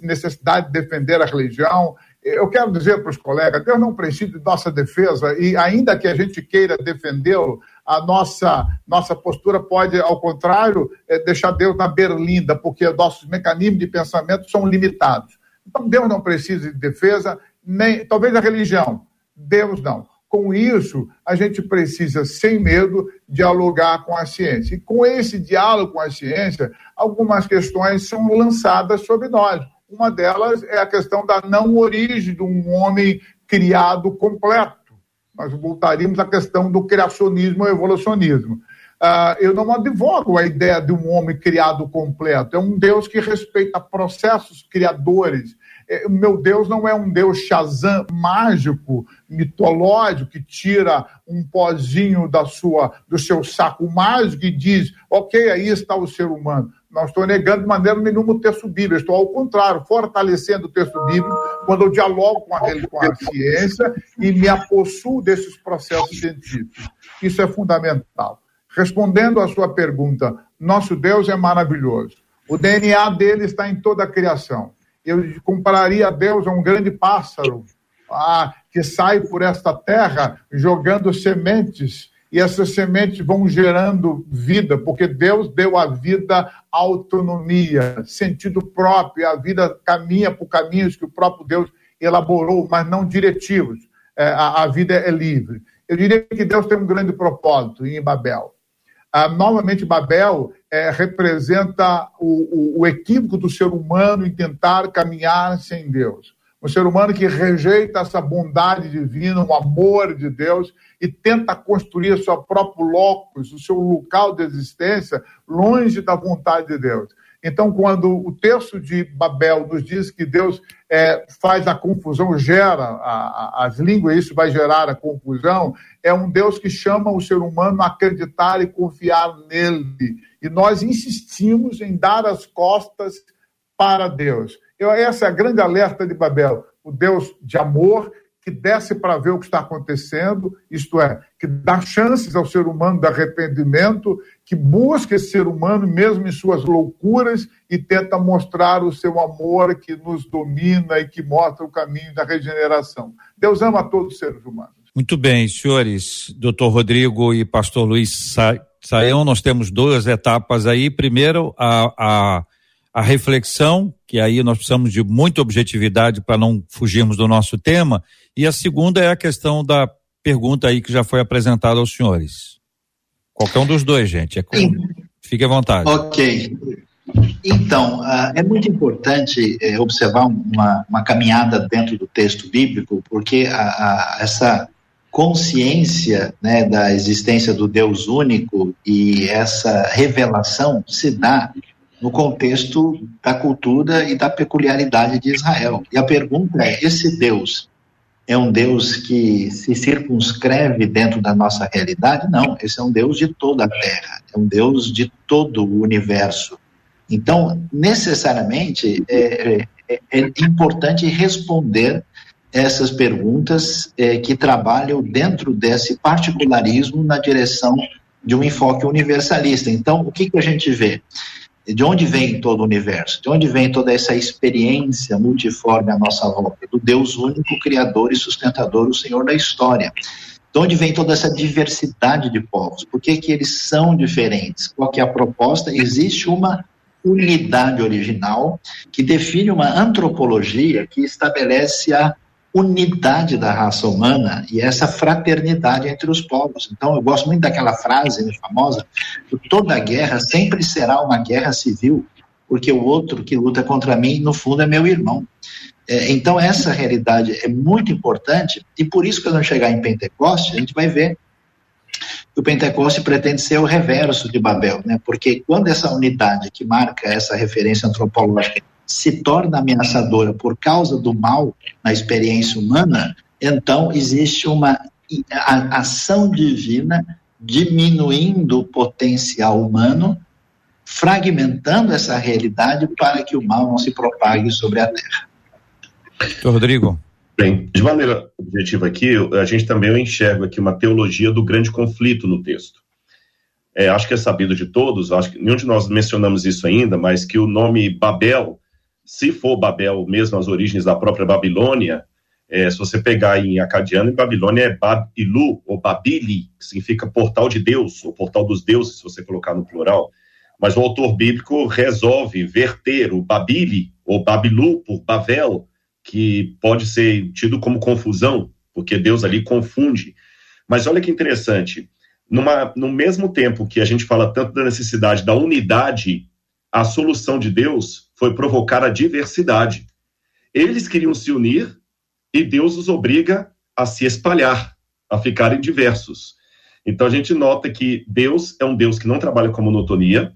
S4: necessidade de defender a religião. Eu quero dizer para os colegas: Deus não precisa de nossa defesa, e ainda que a gente queira defendê-lo, a nossa, nossa postura pode, ao contrário, é deixar Deus na berlinda, porque nossos mecanismos de pensamento são limitados. Então, Deus não precisa de defesa, nem talvez a religião. Deus não. Com isso, a gente precisa, sem medo, dialogar com a ciência. E com esse diálogo com a ciência, algumas questões são lançadas sobre nós. Uma delas é a questão da não origem de um homem criado completo nós voltaríamos à questão do criacionismo ou evolucionismo. Uh, eu não advogo a ideia de um homem criado completo. É um Deus que respeita processos criadores. é, meu Deus não é um Deus Shazam mágico, mitológico, que tira um pozinho da sua, do seu saco mágico e diz: ok, aí está o ser humano. Não estou negando de maneira nenhuma o texto bíblico, estou ao contrário, fortalecendo o texto bíblico quando eu dialogo com a, com a ciência e me apossuo desses processos científicos. Isso é fundamental. Respondendo à sua pergunta, nosso Deus é maravilhoso. O DNA dele está em toda a criação. Eu compararia Deus a um grande pássaro ah, que sai por esta terra jogando sementes e essas sementes vão gerando vida, porque Deus deu à vida autonomia, sentido próprio, a vida caminha por caminhos que o próprio Deus elaborou, mas não diretivos. É, a, a, vida é livre. Eu diria que Deus tem um grande propósito em Babel. Ah, novamente, Babel é, representa o, o, o equívoco do ser humano em tentar caminhar sem Deus. Um ser humano que rejeita essa bondade divina, o amor de Deus e tenta construir o seu próprio locus, o seu local de existência, longe da vontade de Deus. Então, quando o texto de Babel nos diz que Deus é, faz a confusão, gera a, a, as línguas, isso vai gerar a confusão, é um Deus que chama o ser humano a acreditar e confiar nele. E nós insistimos em dar as costas para Deus. Essa é a grande alerta de Babel. O Deus de amor que desce para ver o que está acontecendo, isto é, que dá chances ao ser humano de arrependimento, que busca esse ser humano mesmo em suas loucuras e tenta mostrar o seu amor que nos domina e que mostra o caminho da regeneração. Deus ama todos os seres humanos.
S1: Muito bem, senhores, doutor Rodrigo e pastor Luiz Saião, nós temos duas etapas aí. Primeiro, a, a a reflexão, que aí nós precisamos de muita objetividade para não fugirmos do nosso tema, e a segunda é a questão da pergunta aí que já foi apresentada aos senhores. Qualquer um dos dois, gente. É com... Fique à vontade.
S5: Ok. Então, uh, é muito importante uh, observar uma, uma, caminhada dentro do texto bíblico, porque a, a, essa consciência né, da existência do Deus único e essa revelação se dá no contexto da cultura e da peculiaridade de Israel. E a pergunta é: esse Deus é um Deus que se circunscreve dentro da nossa realidade? Não, esse é um Deus de toda a terra, é um Deus de todo o universo. Então, necessariamente, é, é, é importante responder essas perguntas é, que trabalham dentro desse particularismo na direção de um enfoque universalista. Então, o que, que a gente vê? De onde vem todo o universo? De onde vem toda essa experiência multiforme à nossa volta? Do Deus único, Criador e sustentador, o Senhor da história. De onde vem toda essa diversidade de povos? Por que, que eles são diferentes? Qual que é a proposta? Existe uma unidade original que define uma antropologia que estabelece a unidade da raça humana e essa fraternidade entre os povos. Então, eu gosto muito daquela frase famosa: toda guerra sempre será uma guerra civil, porque o outro que luta contra mim, no fundo, é meu irmão. É, então, essa realidade é muito importante, e por isso, quando chegar em Pentecoste, a gente vai ver o Pentecoste pretende ser o reverso de Babel, né? porque quando essa unidade que marca essa referência antropológica se torna ameaçadora por causa do mal na experiência humana, então existe uma ação divina diminuindo o potencial humano, fragmentando essa realidade para que o mal não se propague sobre a Terra.
S1: Rodrigo.
S3: Bem, de maneira objetiva aqui, a gente também enxerga aqui uma teologia do grande conflito no texto. É, acho que é sabido de todos, acho que nenhum de nós mencionamos isso ainda, mas que o nome Babel se for Babel mesmo, as origens da própria Babilônia, é, se você pegar em acadiano, em Babilônia é Babilu, ou Babili, que significa portal de Deus, ou portal dos deuses, se você colocar no plural. Mas o autor bíblico resolve verter o Babili, ou Babilu, por Bavel, que pode ser tido como confusão, porque Deus ali confunde. Mas olha que interessante, numa, no mesmo tempo que a gente fala tanto da necessidade da unidade, a solução de Deus foi provocar a diversidade. Eles queriam se unir e Deus os obriga a se espalhar, a ficarem diversos. Então a gente nota que Deus é um Deus que não trabalha com monotonia,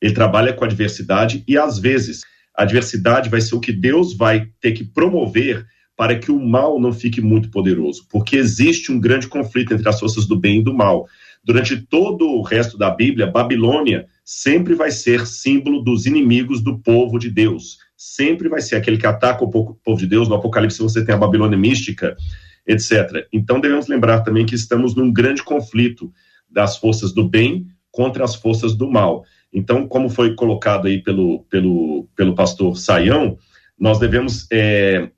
S3: ele trabalha com a diversidade e às vezes A diversidade vai ser o que Deus vai ter que promover para que o mal não fique muito poderoso, porque existe um grande conflito entre as forças do bem e do mal. Durante todo o resto da Bíblia, Babilônia sempre vai ser símbolo dos inimigos do povo de Deus. Sempre vai ser aquele que ataca o povo de Deus. No Apocalipse você tem a Babilônia mística, etc. Então devemos lembrar também que estamos num grande conflito das forças do bem contra as forças do mal. Então, como foi colocado aí pelo, pelo, pelo pastor Saião, nós devemos é,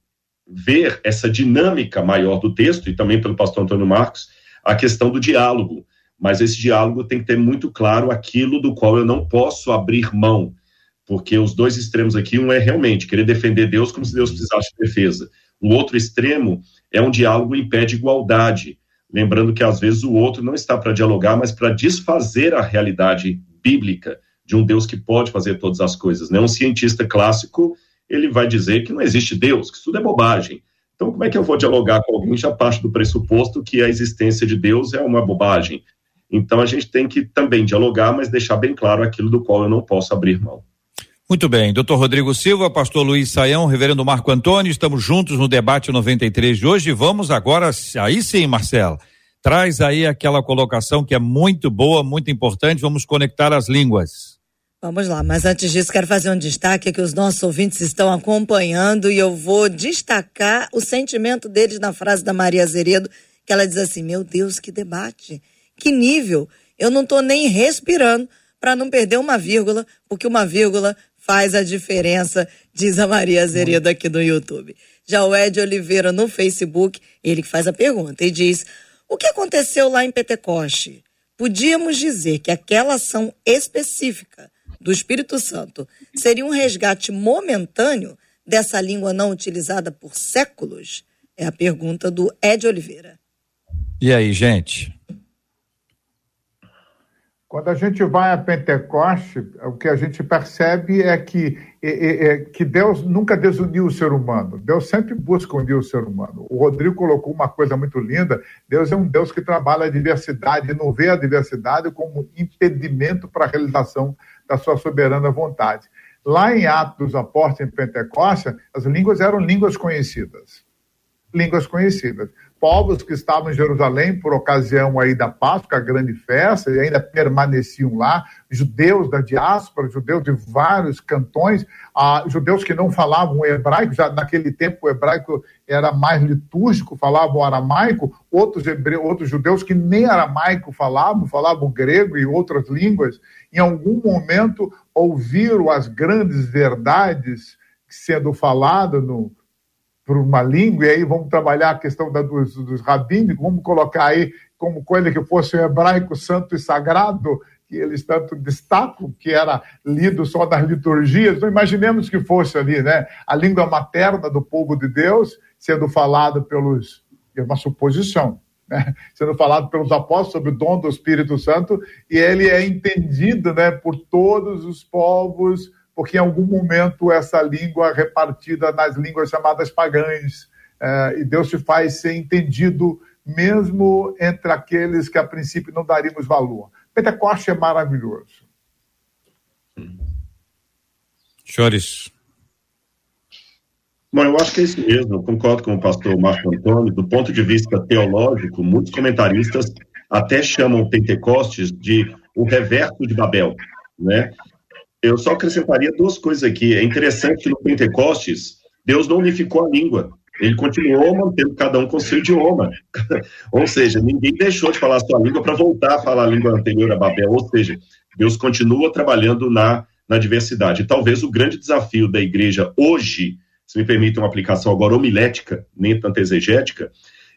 S3: ver essa dinâmica maior do texto, e também pelo pastor Antônio Marcos, a questão do diálogo. Mas esse diálogo tem que ter muito claro aquilo do qual eu não posso abrir mão, porque os dois extremos aqui, um é realmente querer defender Deus como se Deus precisasse de defesa. O outro extremo é um diálogo em pé de igualdade, lembrando que às vezes o outro não está para dialogar, mas para desfazer a realidade bíblica de um Deus que pode fazer todas as coisas. Né? Um cientista clássico ele vai dizer que não existe Deus, que isso tudo é bobagem. Então, como é que eu vou dialogar com alguém já parte do pressuposto que a existência de Deus é uma bobagem? Então, a gente tem que também dialogar, mas deixar bem claro aquilo do qual eu não posso abrir mão.
S1: Muito bem, doutor Rodrigo Silva, pastor Luiz Saião, reverendo Marco Antônio, estamos juntos no debate 93 de hoje. Vamos agora, aí sim, Marcela, traz aí aquela colocação que é muito boa, muito importante, vamos conectar as línguas.
S2: Vamos lá, mas antes disso, quero fazer um destaque que os nossos ouvintes estão acompanhando e eu vou destacar o sentimento deles na frase da Maria Azeredo, que ela diz assim: Meu Deus, que debate, que nível! Eu não estou nem respirando para não perder uma vírgula, porque uma vírgula faz a diferença, diz a Maria Azeredo aqui no YouTube. Já o Ed Oliveira no Facebook, ele que faz a pergunta e diz: O que aconteceu lá em Pentecoste? Podíamos dizer que aquela ação específica do Espírito Santo seria um resgate momentâneo dessa língua não utilizada por séculos? É a pergunta do Ed Oliveira.
S1: E aí, gente?
S4: Quando a gente vai a Pentecoste, o que a gente percebe é que, que Deus nunca desuniu o ser humano. Deus sempre busca unir o ser humano. O Rodrigo colocou uma coisa muito linda: Deus é um Deus que trabalha a diversidade não vê a diversidade como impedimento para a realização da sua soberana vontade. Lá em Atos dos Apóstolos, em Pentecostes, as línguas eram línguas conhecidas. Línguas conhecidas. Povos que estavam em Jerusalém por ocasião aí da Páscoa, a grande festa, e ainda permaneciam lá, judeus da diáspora, judeus de vários cantões, ah, judeus que não falavam hebraico, já naquele tempo o hebraico era mais litúrgico, falavam aramaico, outros, hebre... outros judeus que nem aramaico falavam, falavam grego e outras línguas, em algum momento ouviram as grandes verdades sendo faladas no, por uma língua, e aí vamos trabalhar a questão da, dos, dos rabínicos, vamos colocar aí como coisa que fosse o hebraico santo e sagrado, que eles tanto destacam, que era lido só nas liturgias. Então, imaginemos que fosse ali, né? A língua materna do povo de Deus sendo falada pelos. É uma suposição, né? sendo falado pelos apóstolos sobre o dom do Espírito Santo, e ele é entendido né, por todos os povos, porque em algum momento essa língua é repartida nas línguas chamadas pagãs, é, e Deus se faz ser entendido mesmo entre aqueles que a princípio não daríamos valor. Pentecoste é maravilhoso.
S1: Chores.
S3: Bom, eu acho que é isso mesmo, eu concordo com o pastor Marco Antônio. Do ponto de vista teológico, muitos comentaristas até chamam Pentecostes de o reverso de Babel, né? Eu só acrescentaria duas coisas aqui. É interessante que no Pentecostes, Deus não unificou a língua. Ele continuou mantendo cada um com seu idioma. Ou seja, ninguém deixou de falar a sua língua para voltar a falar a língua anterior a Babel. Ou seja, Deus continua trabalhando na, na diversidade. E talvez o grande desafio da igreja hoje se me permite uma aplicação agora homilética, nem tanto exegética,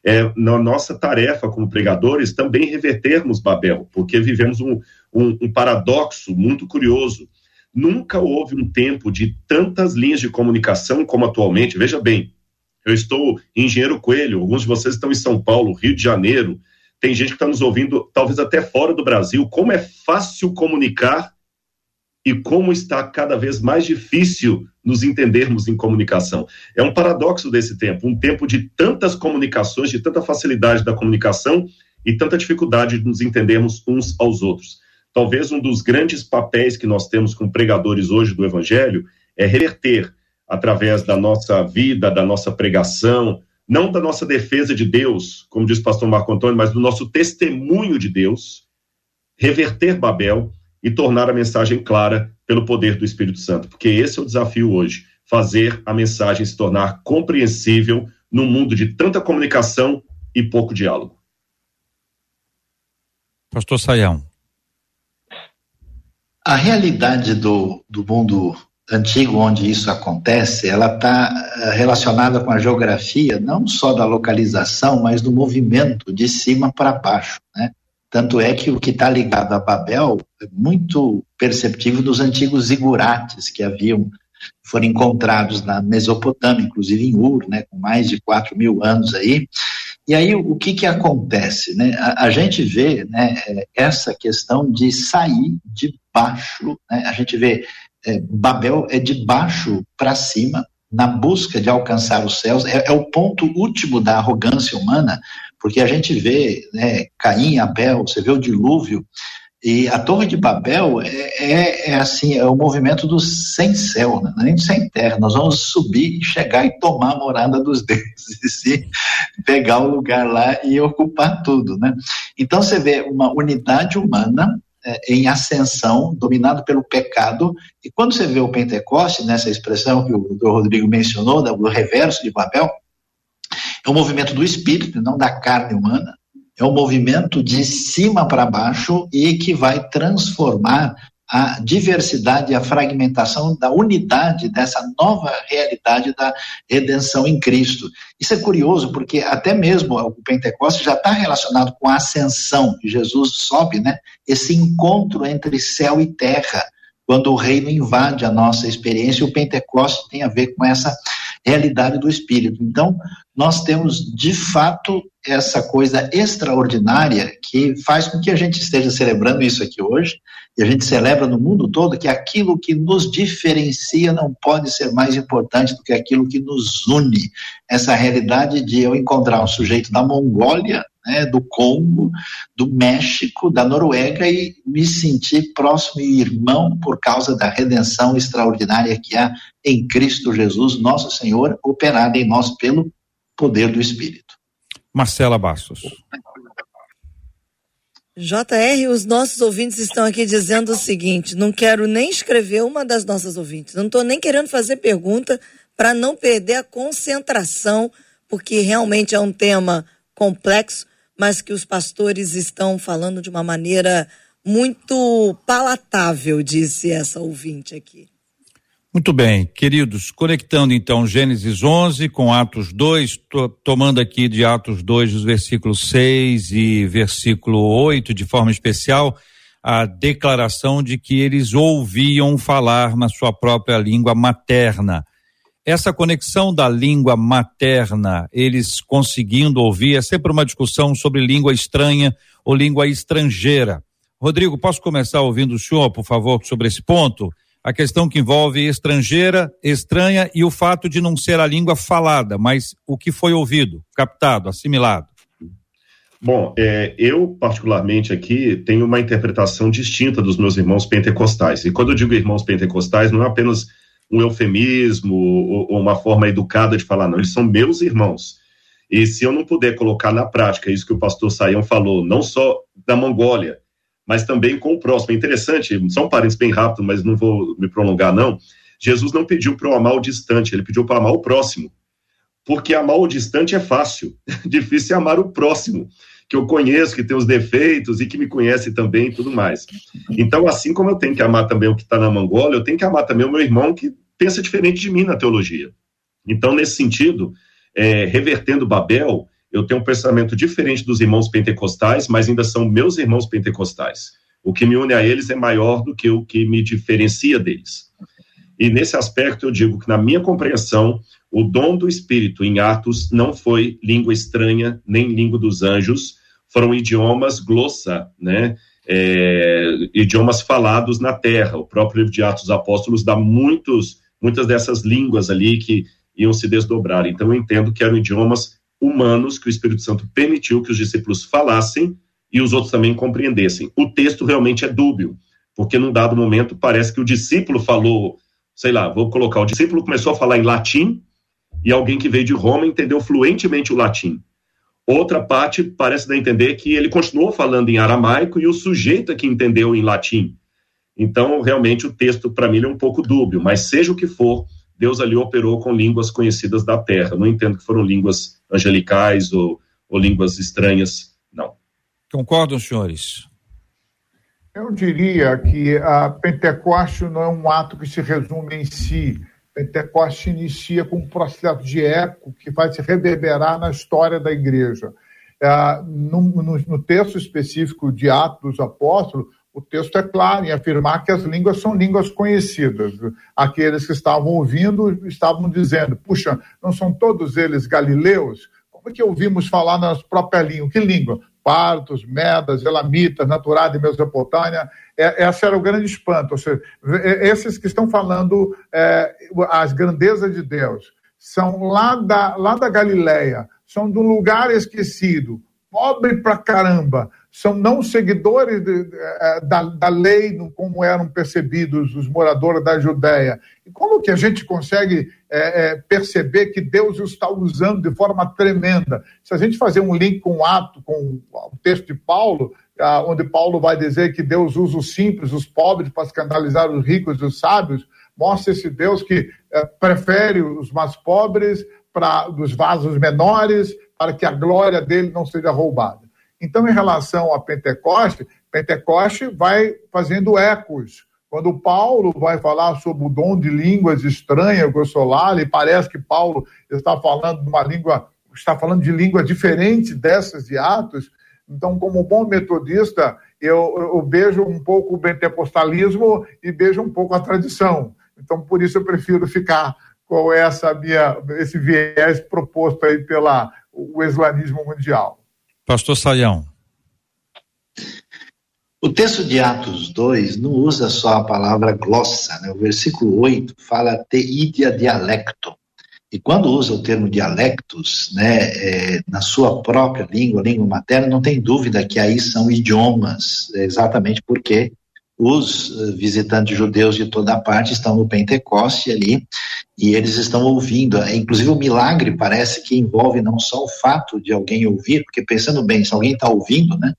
S3: é na nossa tarefa como pregadores também revertermos Babel, porque vivemos um, um, um paradoxo muito curioso. Nunca houve um tempo de tantas linhas de comunicação como atualmente. Veja bem, eu estou em Engenheiro Coelho, alguns de vocês estão em São Paulo, Rio de Janeiro, tem gente que está nos ouvindo, talvez até fora do Brasil. Como é fácil comunicar e como está cada vez mais difícil nos entendermos em comunicação. É um paradoxo desse tempo, um tempo de tantas comunicações, de tanta facilidade da comunicação e tanta dificuldade de nos entendermos uns aos outros. Talvez um dos grandes papéis que nós temos como pregadores hoje do Evangelho é reverter através da nossa vida, da nossa pregação, não da nossa defesa de Deus, como diz o pastor Marco Antônio, mas do nosso testemunho de Deus, reverter Babel e tornar a mensagem clara pelo poder do Espírito Santo, porque esse é o desafio hoje, fazer a mensagem se tornar compreensível num mundo de tanta comunicação e pouco diálogo.
S1: Pastor Saião.
S5: A realidade do, do mundo antigo onde isso acontece, ela está eh, relacionada com a geografia, não só da localização, mas do movimento de cima para baixo, né? Tanto é que o que está ligado a Babel é muito perceptível dos antigos zigurates que haviam, foram encontrados na Mesopotâmia, inclusive em Ur, né, com mais de 4 mil anos aí. E aí o que que acontece, né? A, a gente vê, né, é, essa questão de sair de baixo, né? A gente vê é, Babel é de baixo para cima, na busca de alcançar os céus, é, é, o ponto último da arrogância humana, porque a gente vê né, Caim, Abel, você vê o dilúvio, e a Torre de Babel é, é, é assim, é o movimento do sem céu, né? nem sem terra. Nós vamos subir chegar e tomar a morada dos deuses, e pegar o lugar lá e ocupar tudo, né? Então você vê uma unidade humana é, em ascensão, dominado pelo pecado. E quando você vê o Pentecoste, nessa expressão que o, o Rodrigo mencionou, do reverso de Babel, é um movimento do espírito, não da carne humana. É um movimento de cima para baixo e que vai transformar a diversidade a fragmentação da unidade dessa nova realidade da redenção em Cristo. Isso é curioso, porque até mesmo o Pentecostes já está relacionado com a ascensão, que Jesus sobe, né? Esse encontro entre céu e terra, quando o reino invade a nossa experiência, e o Pentecostes tem a ver com essa realidade do Espírito. Então, nós temos de fato essa coisa extraordinária que faz com que a gente esteja celebrando isso aqui hoje, e a gente celebra no mundo todo que aquilo que nos diferencia não pode ser mais importante do que aquilo que nos une. Essa realidade de eu encontrar um sujeito da Mongólia, né, do Congo, do México, da Noruega e me sentir próximo e irmão por causa da redenção extraordinária que há em Cristo Jesus, nosso Senhor, operada em nós pelo poder do Espírito.
S1: Marcela Bastos.
S2: JR, os nossos ouvintes estão aqui dizendo o seguinte: não quero nem escrever uma das nossas ouvintes, não estou nem querendo fazer pergunta para não perder a concentração, porque realmente é um tema complexo, mas que os pastores estão falando de uma maneira muito palatável, disse essa ouvinte aqui.
S1: Muito bem, queridos, conectando então Gênesis 11 com Atos 2, to, tomando aqui de Atos 2 os versículos 6 e versículo 8 de forma especial, a declaração de que eles ouviam falar na sua própria língua materna. Essa conexão da língua materna, eles conseguindo ouvir, é sempre uma discussão sobre língua estranha ou língua estrangeira. Rodrigo, posso começar ouvindo o senhor, por favor, sobre esse ponto? a questão que envolve estrangeira, estranha e o fato de não ser a língua falada, mas o que foi ouvido, captado, assimilado.
S3: Bom, é, eu particularmente aqui tenho uma interpretação distinta dos meus irmãos pentecostais. E quando eu digo irmãos pentecostais, não é apenas um eufemismo ou, ou uma forma educada de falar, não, eles são meus irmãos. E se eu não puder colocar na prática isso que o pastor Saião falou, não só da Mongólia, mas também com o próximo. É interessante, só um parênteses bem rápido, mas não vou me prolongar, não. Jesus não pediu para eu amar o distante, ele pediu para amar o próximo. Porque amar o distante é fácil, difícil é amar o próximo, que eu conheço, que tem os defeitos e que me conhece também e tudo mais. Então, assim como eu tenho que amar também o que está na Mongólia, eu tenho que amar também o meu irmão que pensa diferente de mim na teologia. Então, nesse sentido, é, revertendo Babel, eu tenho um pensamento diferente dos irmãos pentecostais, mas ainda são meus irmãos pentecostais. O que me une a eles é maior do que o que me diferencia deles. E nesse aspecto eu digo que, na minha compreensão, o dom do Espírito em Atos não foi língua estranha, nem língua dos anjos, foram idiomas glossa, né? É, idiomas falados na terra. O próprio livro de Atos dos Apóstolos dá muitos, muitas dessas línguas ali que iam se desdobrar. Então eu entendo que eram idiomas humanos que o Espírito Santo permitiu que os discípulos falassem e os outros também compreendessem. O texto realmente é dúbio, porque num dado momento parece que o discípulo falou sei lá, vou colocar, o discípulo começou a falar em latim e alguém que veio de Roma entendeu fluentemente o latim. Outra parte parece dar a entender que ele continuou falando em aramaico e o sujeito é que entendeu em latim. Então, realmente, o texto, para mim, é um pouco dúbio, mas seja o que for, Deus ali operou com línguas conhecidas da terra. Não entendo que foram línguas angelicais ou, ou línguas estranhas, não.
S1: Concordam, senhores?
S4: Eu diria que a Pentecoste não é um ato que se resume em si. Pentecoste inicia com um processo de eco que vai se reverberar na história da igreja. É, no, no, no, texto específico de Atos dos Apóstolos, o texto é claro em afirmar que as línguas são línguas conhecidas. Aqueles que estavam ouvindo estavam dizendo: puxa, não são todos eles galileus? Como é que ouvimos falar nas próprias línguas? Que língua? Partos, Medas, Elamitas, Naturais de Mesopotâmia. É, esse era o grande espanto. Ou seja, esses que estão falando é, as grandezas de Deus são lá da, lá da Galileia, são de um lugar esquecido, pobre pra caramba, são não seguidores de, de, é, da, da lei, como eram percebidos os moradores da Judéia. E como que a gente consegue é, é, perceber que Deus os está usando de forma tremenda? Se a gente fazer um link com o ato, com o texto de Paulo, ah, onde Paulo vai dizer que Deus usa os simples, os pobres, para escandalizar os ricos e os sábios, mostra esse Deus que é, prefere os mais pobres para dos vasos menores, para que a glória dele não seja roubada. Então, em relação a Pentecoste, Pentecoste vai fazendo ecos. Quando Paulo vai falar sobre o dom de línguas estranhas, grossolare, parece que Paulo está falando de uma língua, está falando de língua diferente dessas de Atos. Então, como bom metodista, eu, eu vejo um pouco o pentecostalismo e vejo um pouco a tradição. Então, por isso eu prefiro ficar com essa minha, esse viés proposto aí pela o islamismo mundial.
S1: Pastor Saião.
S5: O texto de Atos 2 não usa só a palavra glossa, né? o versículo 8 fala teidia dialecto. E quando usa o termo dialectos, né, é, na sua própria língua, língua materna, não tem dúvida que aí são idiomas, exatamente porque os eh, visitantes judeus de toda parte estão no Pentecoste ali e eles estão ouvindo. É, inclusive, o milagre parece que envolve não só o fato de alguém ouvir, porque pensando bem, se alguém está ouvindo, né?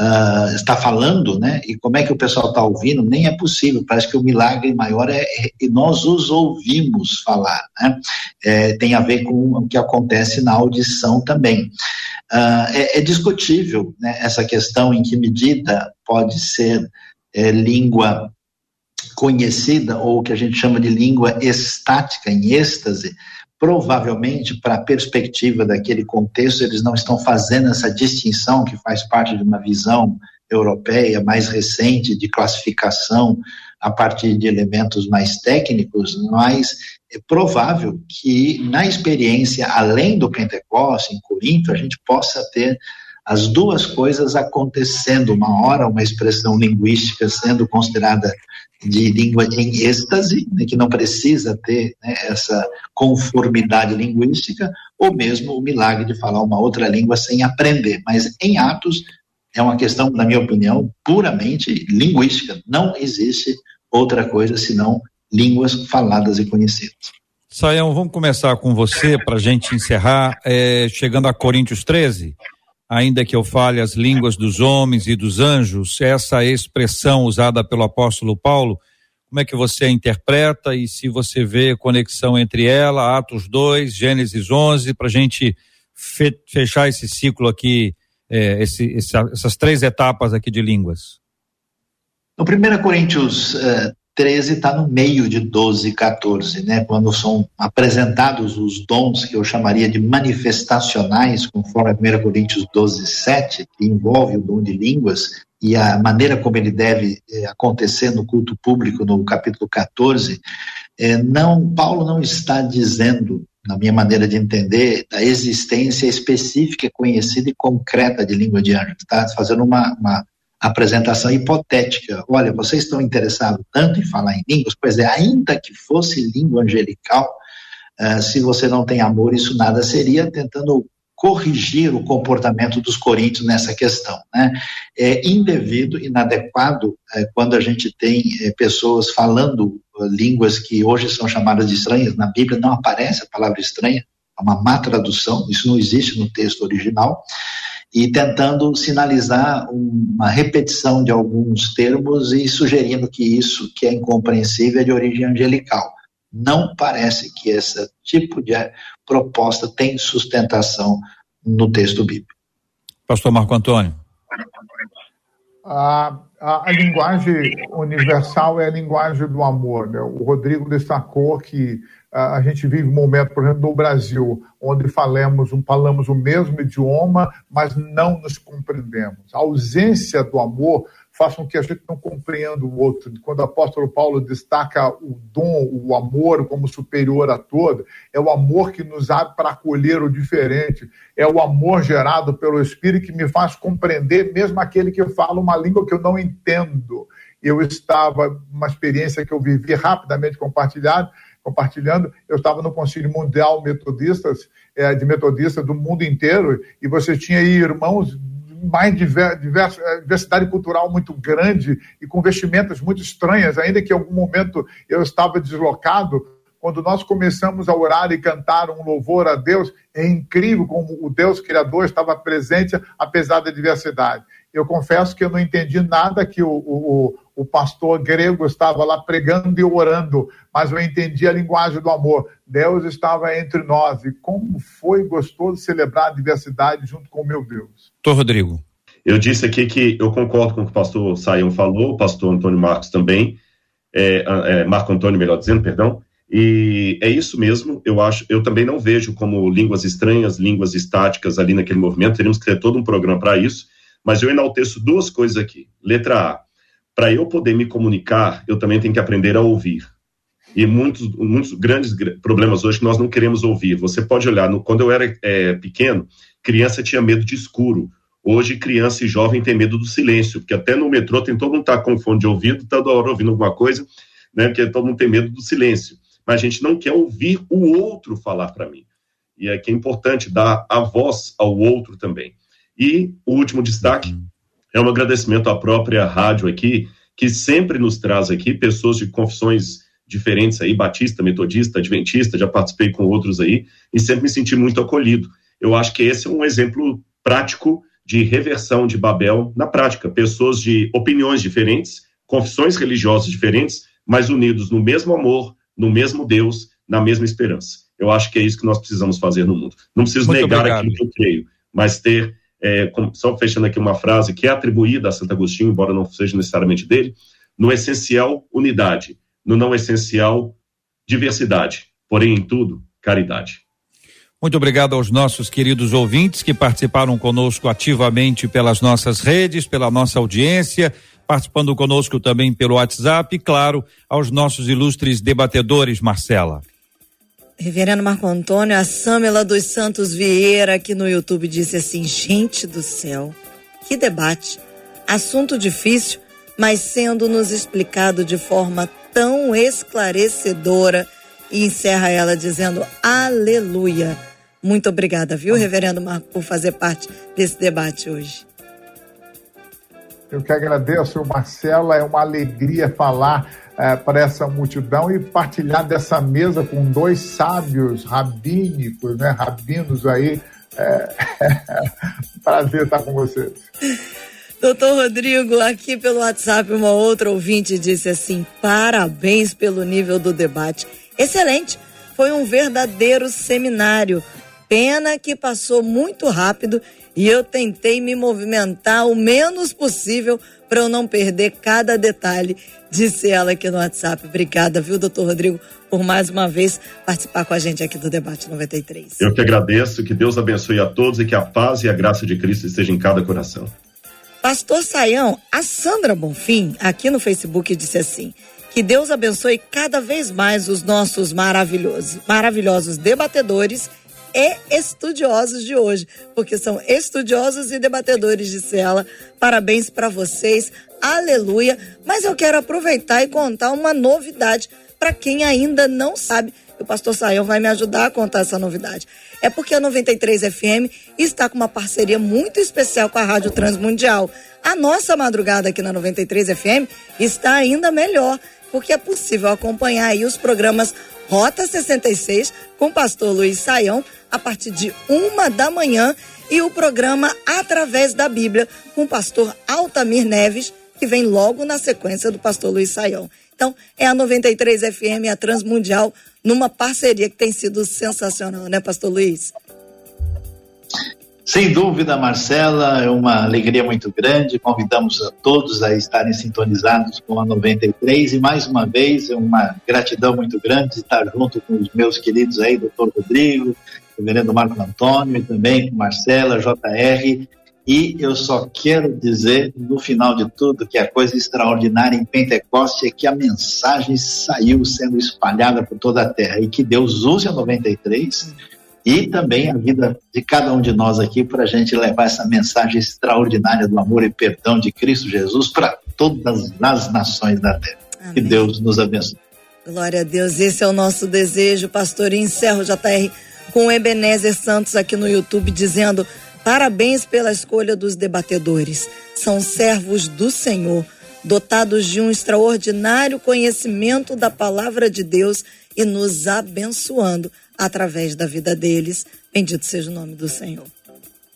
S5: Uh, está falando, né? E como é que o pessoal está ouvindo? Nem é possível. Parece que o milagre maior é, é nós os ouvimos falar, né? É, tem a ver com o que acontece na audição também. Uh, é, é, discutível né, essa questão em que medida pode ser é, língua conhecida, ou que a gente chama de língua estática, em êxtase, provavelmente, para a perspectiva daquele contexto, eles não estão fazendo essa distinção que faz parte de uma visão europeia mais recente de classificação a partir de elementos mais técnicos, mas é provável que na experiência além do Pentecostes em Corinto a gente possa ter as duas coisas acontecendo, uma hora uma expressão linguística sendo considerada de língua em êxtase, né, que não precisa ter né, essa conformidade linguística, ou mesmo o milagre de falar uma outra língua sem aprender. Mas em Atos é uma questão, na minha opinião, puramente linguística. Não existe outra coisa senão línguas faladas e conhecidas.
S1: Saião, vamos começar com você para a gente encerrar, é, chegando a Coríntios 13 ainda que eu fale as línguas dos homens e dos anjos, essa expressão usada pelo apóstolo Paulo, como é que você a interpreta e se você vê conexão entre ela, Atos 2, Gênesis 11, para a gente fe fechar esse ciclo aqui, é, esse, esse, essas três etapas aqui de línguas?
S5: No 1 Coríntios uh, 13 está no meio de 12 e 14, né? Quando são apresentados os dons que eu chamaria de manifestacionais, conforme 1 Coríntios 12, 7, que envolve o dom de línguas e a maneira como ele deve eh, acontecer no culto público, no capítulo 14, eh, não, Paulo não está dizendo, na minha maneira de entender, da existência específica, conhecida e concreta de língua de anjos, está fazendo uma, uma apresentação hipotética. Olha, vocês estão interessados tanto em falar em línguas? Pois é, ainda que fosse língua angelical, uh, se você não tem amor, isso nada seria, tentando corrigir o comportamento dos coríntios nessa questão. Né? É indevido, inadequado, é, quando a gente tem é, pessoas falando uh, línguas que hoje são chamadas de estranhas, na Bíblia não aparece a palavra estranha, é uma má tradução, isso não existe no texto original, e tentando sinalizar uma repetição de alguns termos e sugerindo que isso, que é incompreensível, é de origem angelical. Não parece que esse tipo de proposta tem sustentação no texto bíblico.
S1: Pastor Marco Antônio.
S4: A, a, a, linguagem universal é a linguagem do amor. Né? O Rodrigo destacou que a, a gente vive um momento, por exemplo, no Brasil, onde falamos, um, falamos o mesmo idioma, mas não nos compreendemos. A ausência do amor faz com que a gente não compreenda o outro. Quando o apóstolo Paulo destaca o dom, o amor como superior a todo, é o amor que nos abre para acolher o diferente, é o amor gerado pelo Espírito que me faz compreender mesmo aquele que fala uma língua que eu não entendo. Eu estava, uma experiência que eu vivi rapidamente compartilhado, compartilhando, eu estava no Conselho Mundial Metodistas, é, de Metodistas do mundo inteiro, e você tinha aí irmãos mais diverso, é, diversidade cultural muito grande e com vestimentas muito estranhas, ainda que em algum momento eu estava deslocado. Quando nós começamos a orar e cantar um louvor a Deus, é incrível como o Deus Criador estava presente, apesar da diversidade. Eu confesso que eu não entendi nada que o, o, o pastor grego estava lá pregando e orando, mas eu entendi a linguagem do amor. Deus estava entre nós e como foi gostoso celebrar a diversidade junto com o meu Deus.
S1: Doutor Rodrigo.
S3: Eu disse aqui que eu concordo com o que o pastor Saião falou, o pastor Antônio Marcos também, é, é, Marco Antônio, melhor dizendo, perdão, e é isso mesmo, eu acho, eu também não vejo como línguas estranhas, línguas estáticas ali naquele movimento, teríamos que ter todo um programa para isso, mas eu enalteço duas coisas aqui. Letra A, para eu poder me comunicar, eu também tenho que aprender a ouvir. E muitos, muitos grandes problemas hoje que nós não queremos ouvir. Você pode olhar, no, quando eu era é, pequeno, criança tinha medo de escuro. Hoje, criança e jovem tem medo do silêncio, porque até no metrô tem todo mundo tá com fone de ouvido, toda hora ouvindo alguma coisa, né? Porque todo mundo tem medo do silêncio. Mas a gente não quer ouvir o outro falar para mim. E é que é importante dar a voz ao outro também. E o último destaque é um agradecimento à própria rádio aqui, que sempre nos traz aqui pessoas de confissões diferentes aí, batista, metodista, adventista, já participei com outros aí, e sempre me senti muito acolhido. Eu acho que esse é um exemplo prático de reversão de Babel na prática. Pessoas de opiniões diferentes, confissões religiosas diferentes, mas unidos no mesmo amor, no mesmo Deus, na mesma esperança. Eu acho que é isso que nós precisamos fazer no mundo. Não preciso Muito negar obrigado. aquilo que eu creio, mas ter, é, só fechando aqui uma frase que é atribuída a Santo Agostinho, embora não seja necessariamente dele, no essencial, unidade, no não essencial, diversidade, porém em tudo, caridade.
S1: Muito obrigado aos nossos queridos ouvintes que participaram conosco ativamente pelas nossas redes, pela nossa audiência, participando conosco também pelo WhatsApp e, claro, aos nossos ilustres debatedores, Marcela.
S2: Reverendo Marco Antônio, a Samela dos Santos Vieira aqui no YouTube disse assim: gente do céu, que debate. Assunto difícil, mas sendo nos explicado de forma tão esclarecedora. E encerra ela dizendo: Aleluia. Muito obrigada, viu, Reverendo Marco, por fazer parte desse debate hoje.
S4: Eu que agradeço, Marcela. É uma alegria falar é, para essa multidão e partilhar dessa mesa com dois sábios rabínicos, né, rabinos aí. É, prazer estar com vocês.
S2: Doutor Rodrigo, aqui pelo WhatsApp, uma outra ouvinte disse assim: parabéns pelo nível do debate. Excelente! Foi um verdadeiro seminário. Pena que passou muito rápido e eu tentei me movimentar o menos possível para eu não perder cada detalhe, disse ela aqui no WhatsApp. Obrigada, viu, doutor Rodrigo, por mais uma vez participar com a gente aqui do Debate 93.
S3: Eu que agradeço, que Deus abençoe a todos e que a paz e a graça de Cristo esteja em cada coração.
S2: Pastor Saião, a Sandra Bonfim, aqui no Facebook, disse assim: que Deus abençoe cada vez mais os nossos maravilhosos, maravilhosos debatedores e estudiosos de hoje, porque são estudiosos e debatedores de cela. Parabéns para vocês, aleluia. Mas eu quero aproveitar e contar uma novidade para quem ainda não sabe o pastor Saião vai me ajudar a contar essa novidade. É porque a 93 FM está com uma parceria muito especial com a Rádio Transmundial. A nossa madrugada aqui na 93 FM está ainda melhor, porque é possível acompanhar aí os programas Rota 66 com o pastor Luiz Saião a partir de uma da manhã e o programa Através da Bíblia com o pastor Altamir Neves, que vem logo na sequência do pastor Luiz Saião. Então, é a 93 FM a Transmundial numa parceria que tem sido sensacional, né, pastor Luiz?
S5: Sem dúvida, Marcela, é uma alegria muito grande. Convidamos a todos a estarem sintonizados com a 93 e mais uma vez é uma gratidão muito grande de estar junto com os meus queridos aí, doutor Rodrigo, reverendo Marco Antônio, e também com Marcela, JR. E eu só quero dizer, no final de tudo, que a coisa extraordinária em Pentecoste é que a mensagem saiu sendo espalhada por toda a terra e que Deus use a 93 e também a vida de cada um de nós aqui para a gente levar essa mensagem extraordinária do amor e perdão de Cristo Jesus para todas as nações da terra. Amém. Que Deus nos abençoe.
S2: Glória a Deus, esse é o nosso desejo, pastor. E encerro, JR, com o Ebenezer Santos aqui no YouTube dizendo: parabéns pela escolha dos debatedores. São servos do Senhor, dotados de um extraordinário conhecimento da palavra de Deus e nos abençoando através da vida deles. Bendito seja o nome do Senhor.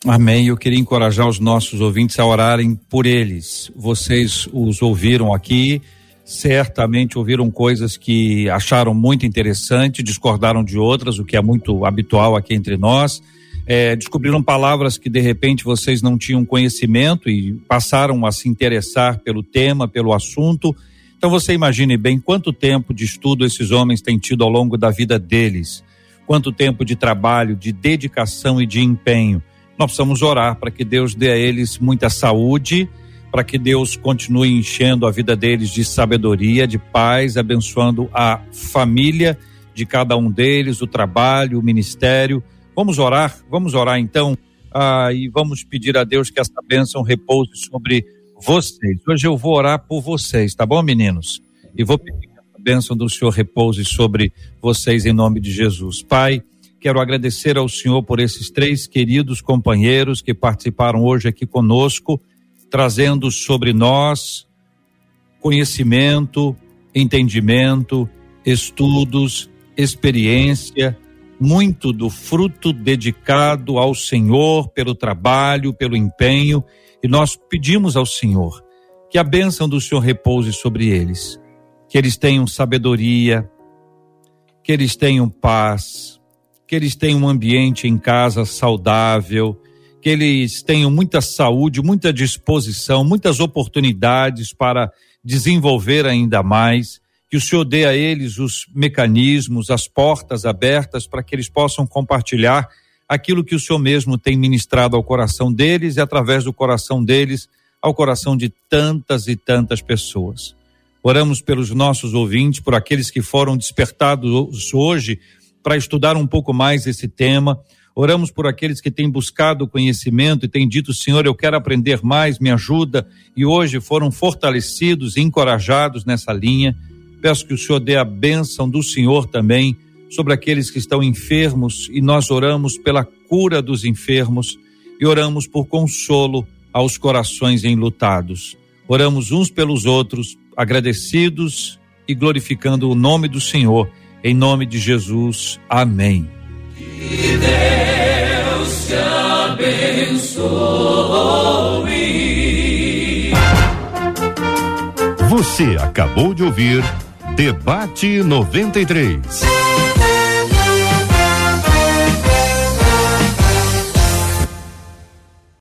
S1: Amém. Eu queria encorajar os nossos ouvintes a orarem por eles. Vocês os ouviram aqui, certamente ouviram coisas que acharam muito interessante, discordaram de outras, o que é muito habitual aqui entre nós. É, descobriram palavras que de repente vocês não tinham conhecimento e passaram a se interessar pelo tema, pelo assunto. Então você imagine bem quanto tempo de estudo esses homens têm tido ao longo da vida deles quanto tempo de trabalho, de dedicação e de empenho. Nós precisamos orar para que Deus dê a eles muita saúde, para que Deus continue enchendo a vida deles de sabedoria, de paz, abençoando a família de cada um deles, o trabalho, o ministério. Vamos orar, vamos orar então ah, e vamos pedir a Deus que essa bênção repouse sobre vocês. Hoje eu vou orar por vocês, tá bom, meninos? E vou pedir bênção do Senhor repouse sobre vocês em nome de Jesus. Pai, quero agradecer ao Senhor por esses três queridos companheiros que participaram hoje aqui conosco, trazendo sobre nós conhecimento, entendimento, estudos, experiência, muito do fruto dedicado ao Senhor pelo trabalho, pelo empenho, e nós pedimos ao Senhor que a bênção do Senhor repouse sobre eles que eles tenham sabedoria, que eles tenham paz, que eles tenham um ambiente em casa saudável, que eles tenham muita saúde, muita disposição, muitas oportunidades para desenvolver ainda mais, que o Senhor dê a eles os mecanismos, as portas abertas para que eles possam compartilhar aquilo que o Senhor mesmo tem ministrado ao coração deles e através do coração deles ao coração de tantas e tantas pessoas. Oramos pelos nossos ouvintes, por aqueles que foram despertados hoje para estudar um pouco mais esse tema. Oramos por aqueles que têm buscado conhecimento e têm dito, Senhor, eu quero aprender mais, me ajuda, e hoje foram fortalecidos e encorajados nessa linha. Peço que o Senhor dê a bênção do Senhor também sobre aqueles que estão enfermos e nós oramos pela cura dos enfermos e oramos por consolo aos corações enlutados. Oramos uns pelos outros agradecidos e glorificando o nome do Senhor. Em nome de Jesus. Amém.
S6: Que Deus te abençoe. Você acabou de ouvir Debate 93.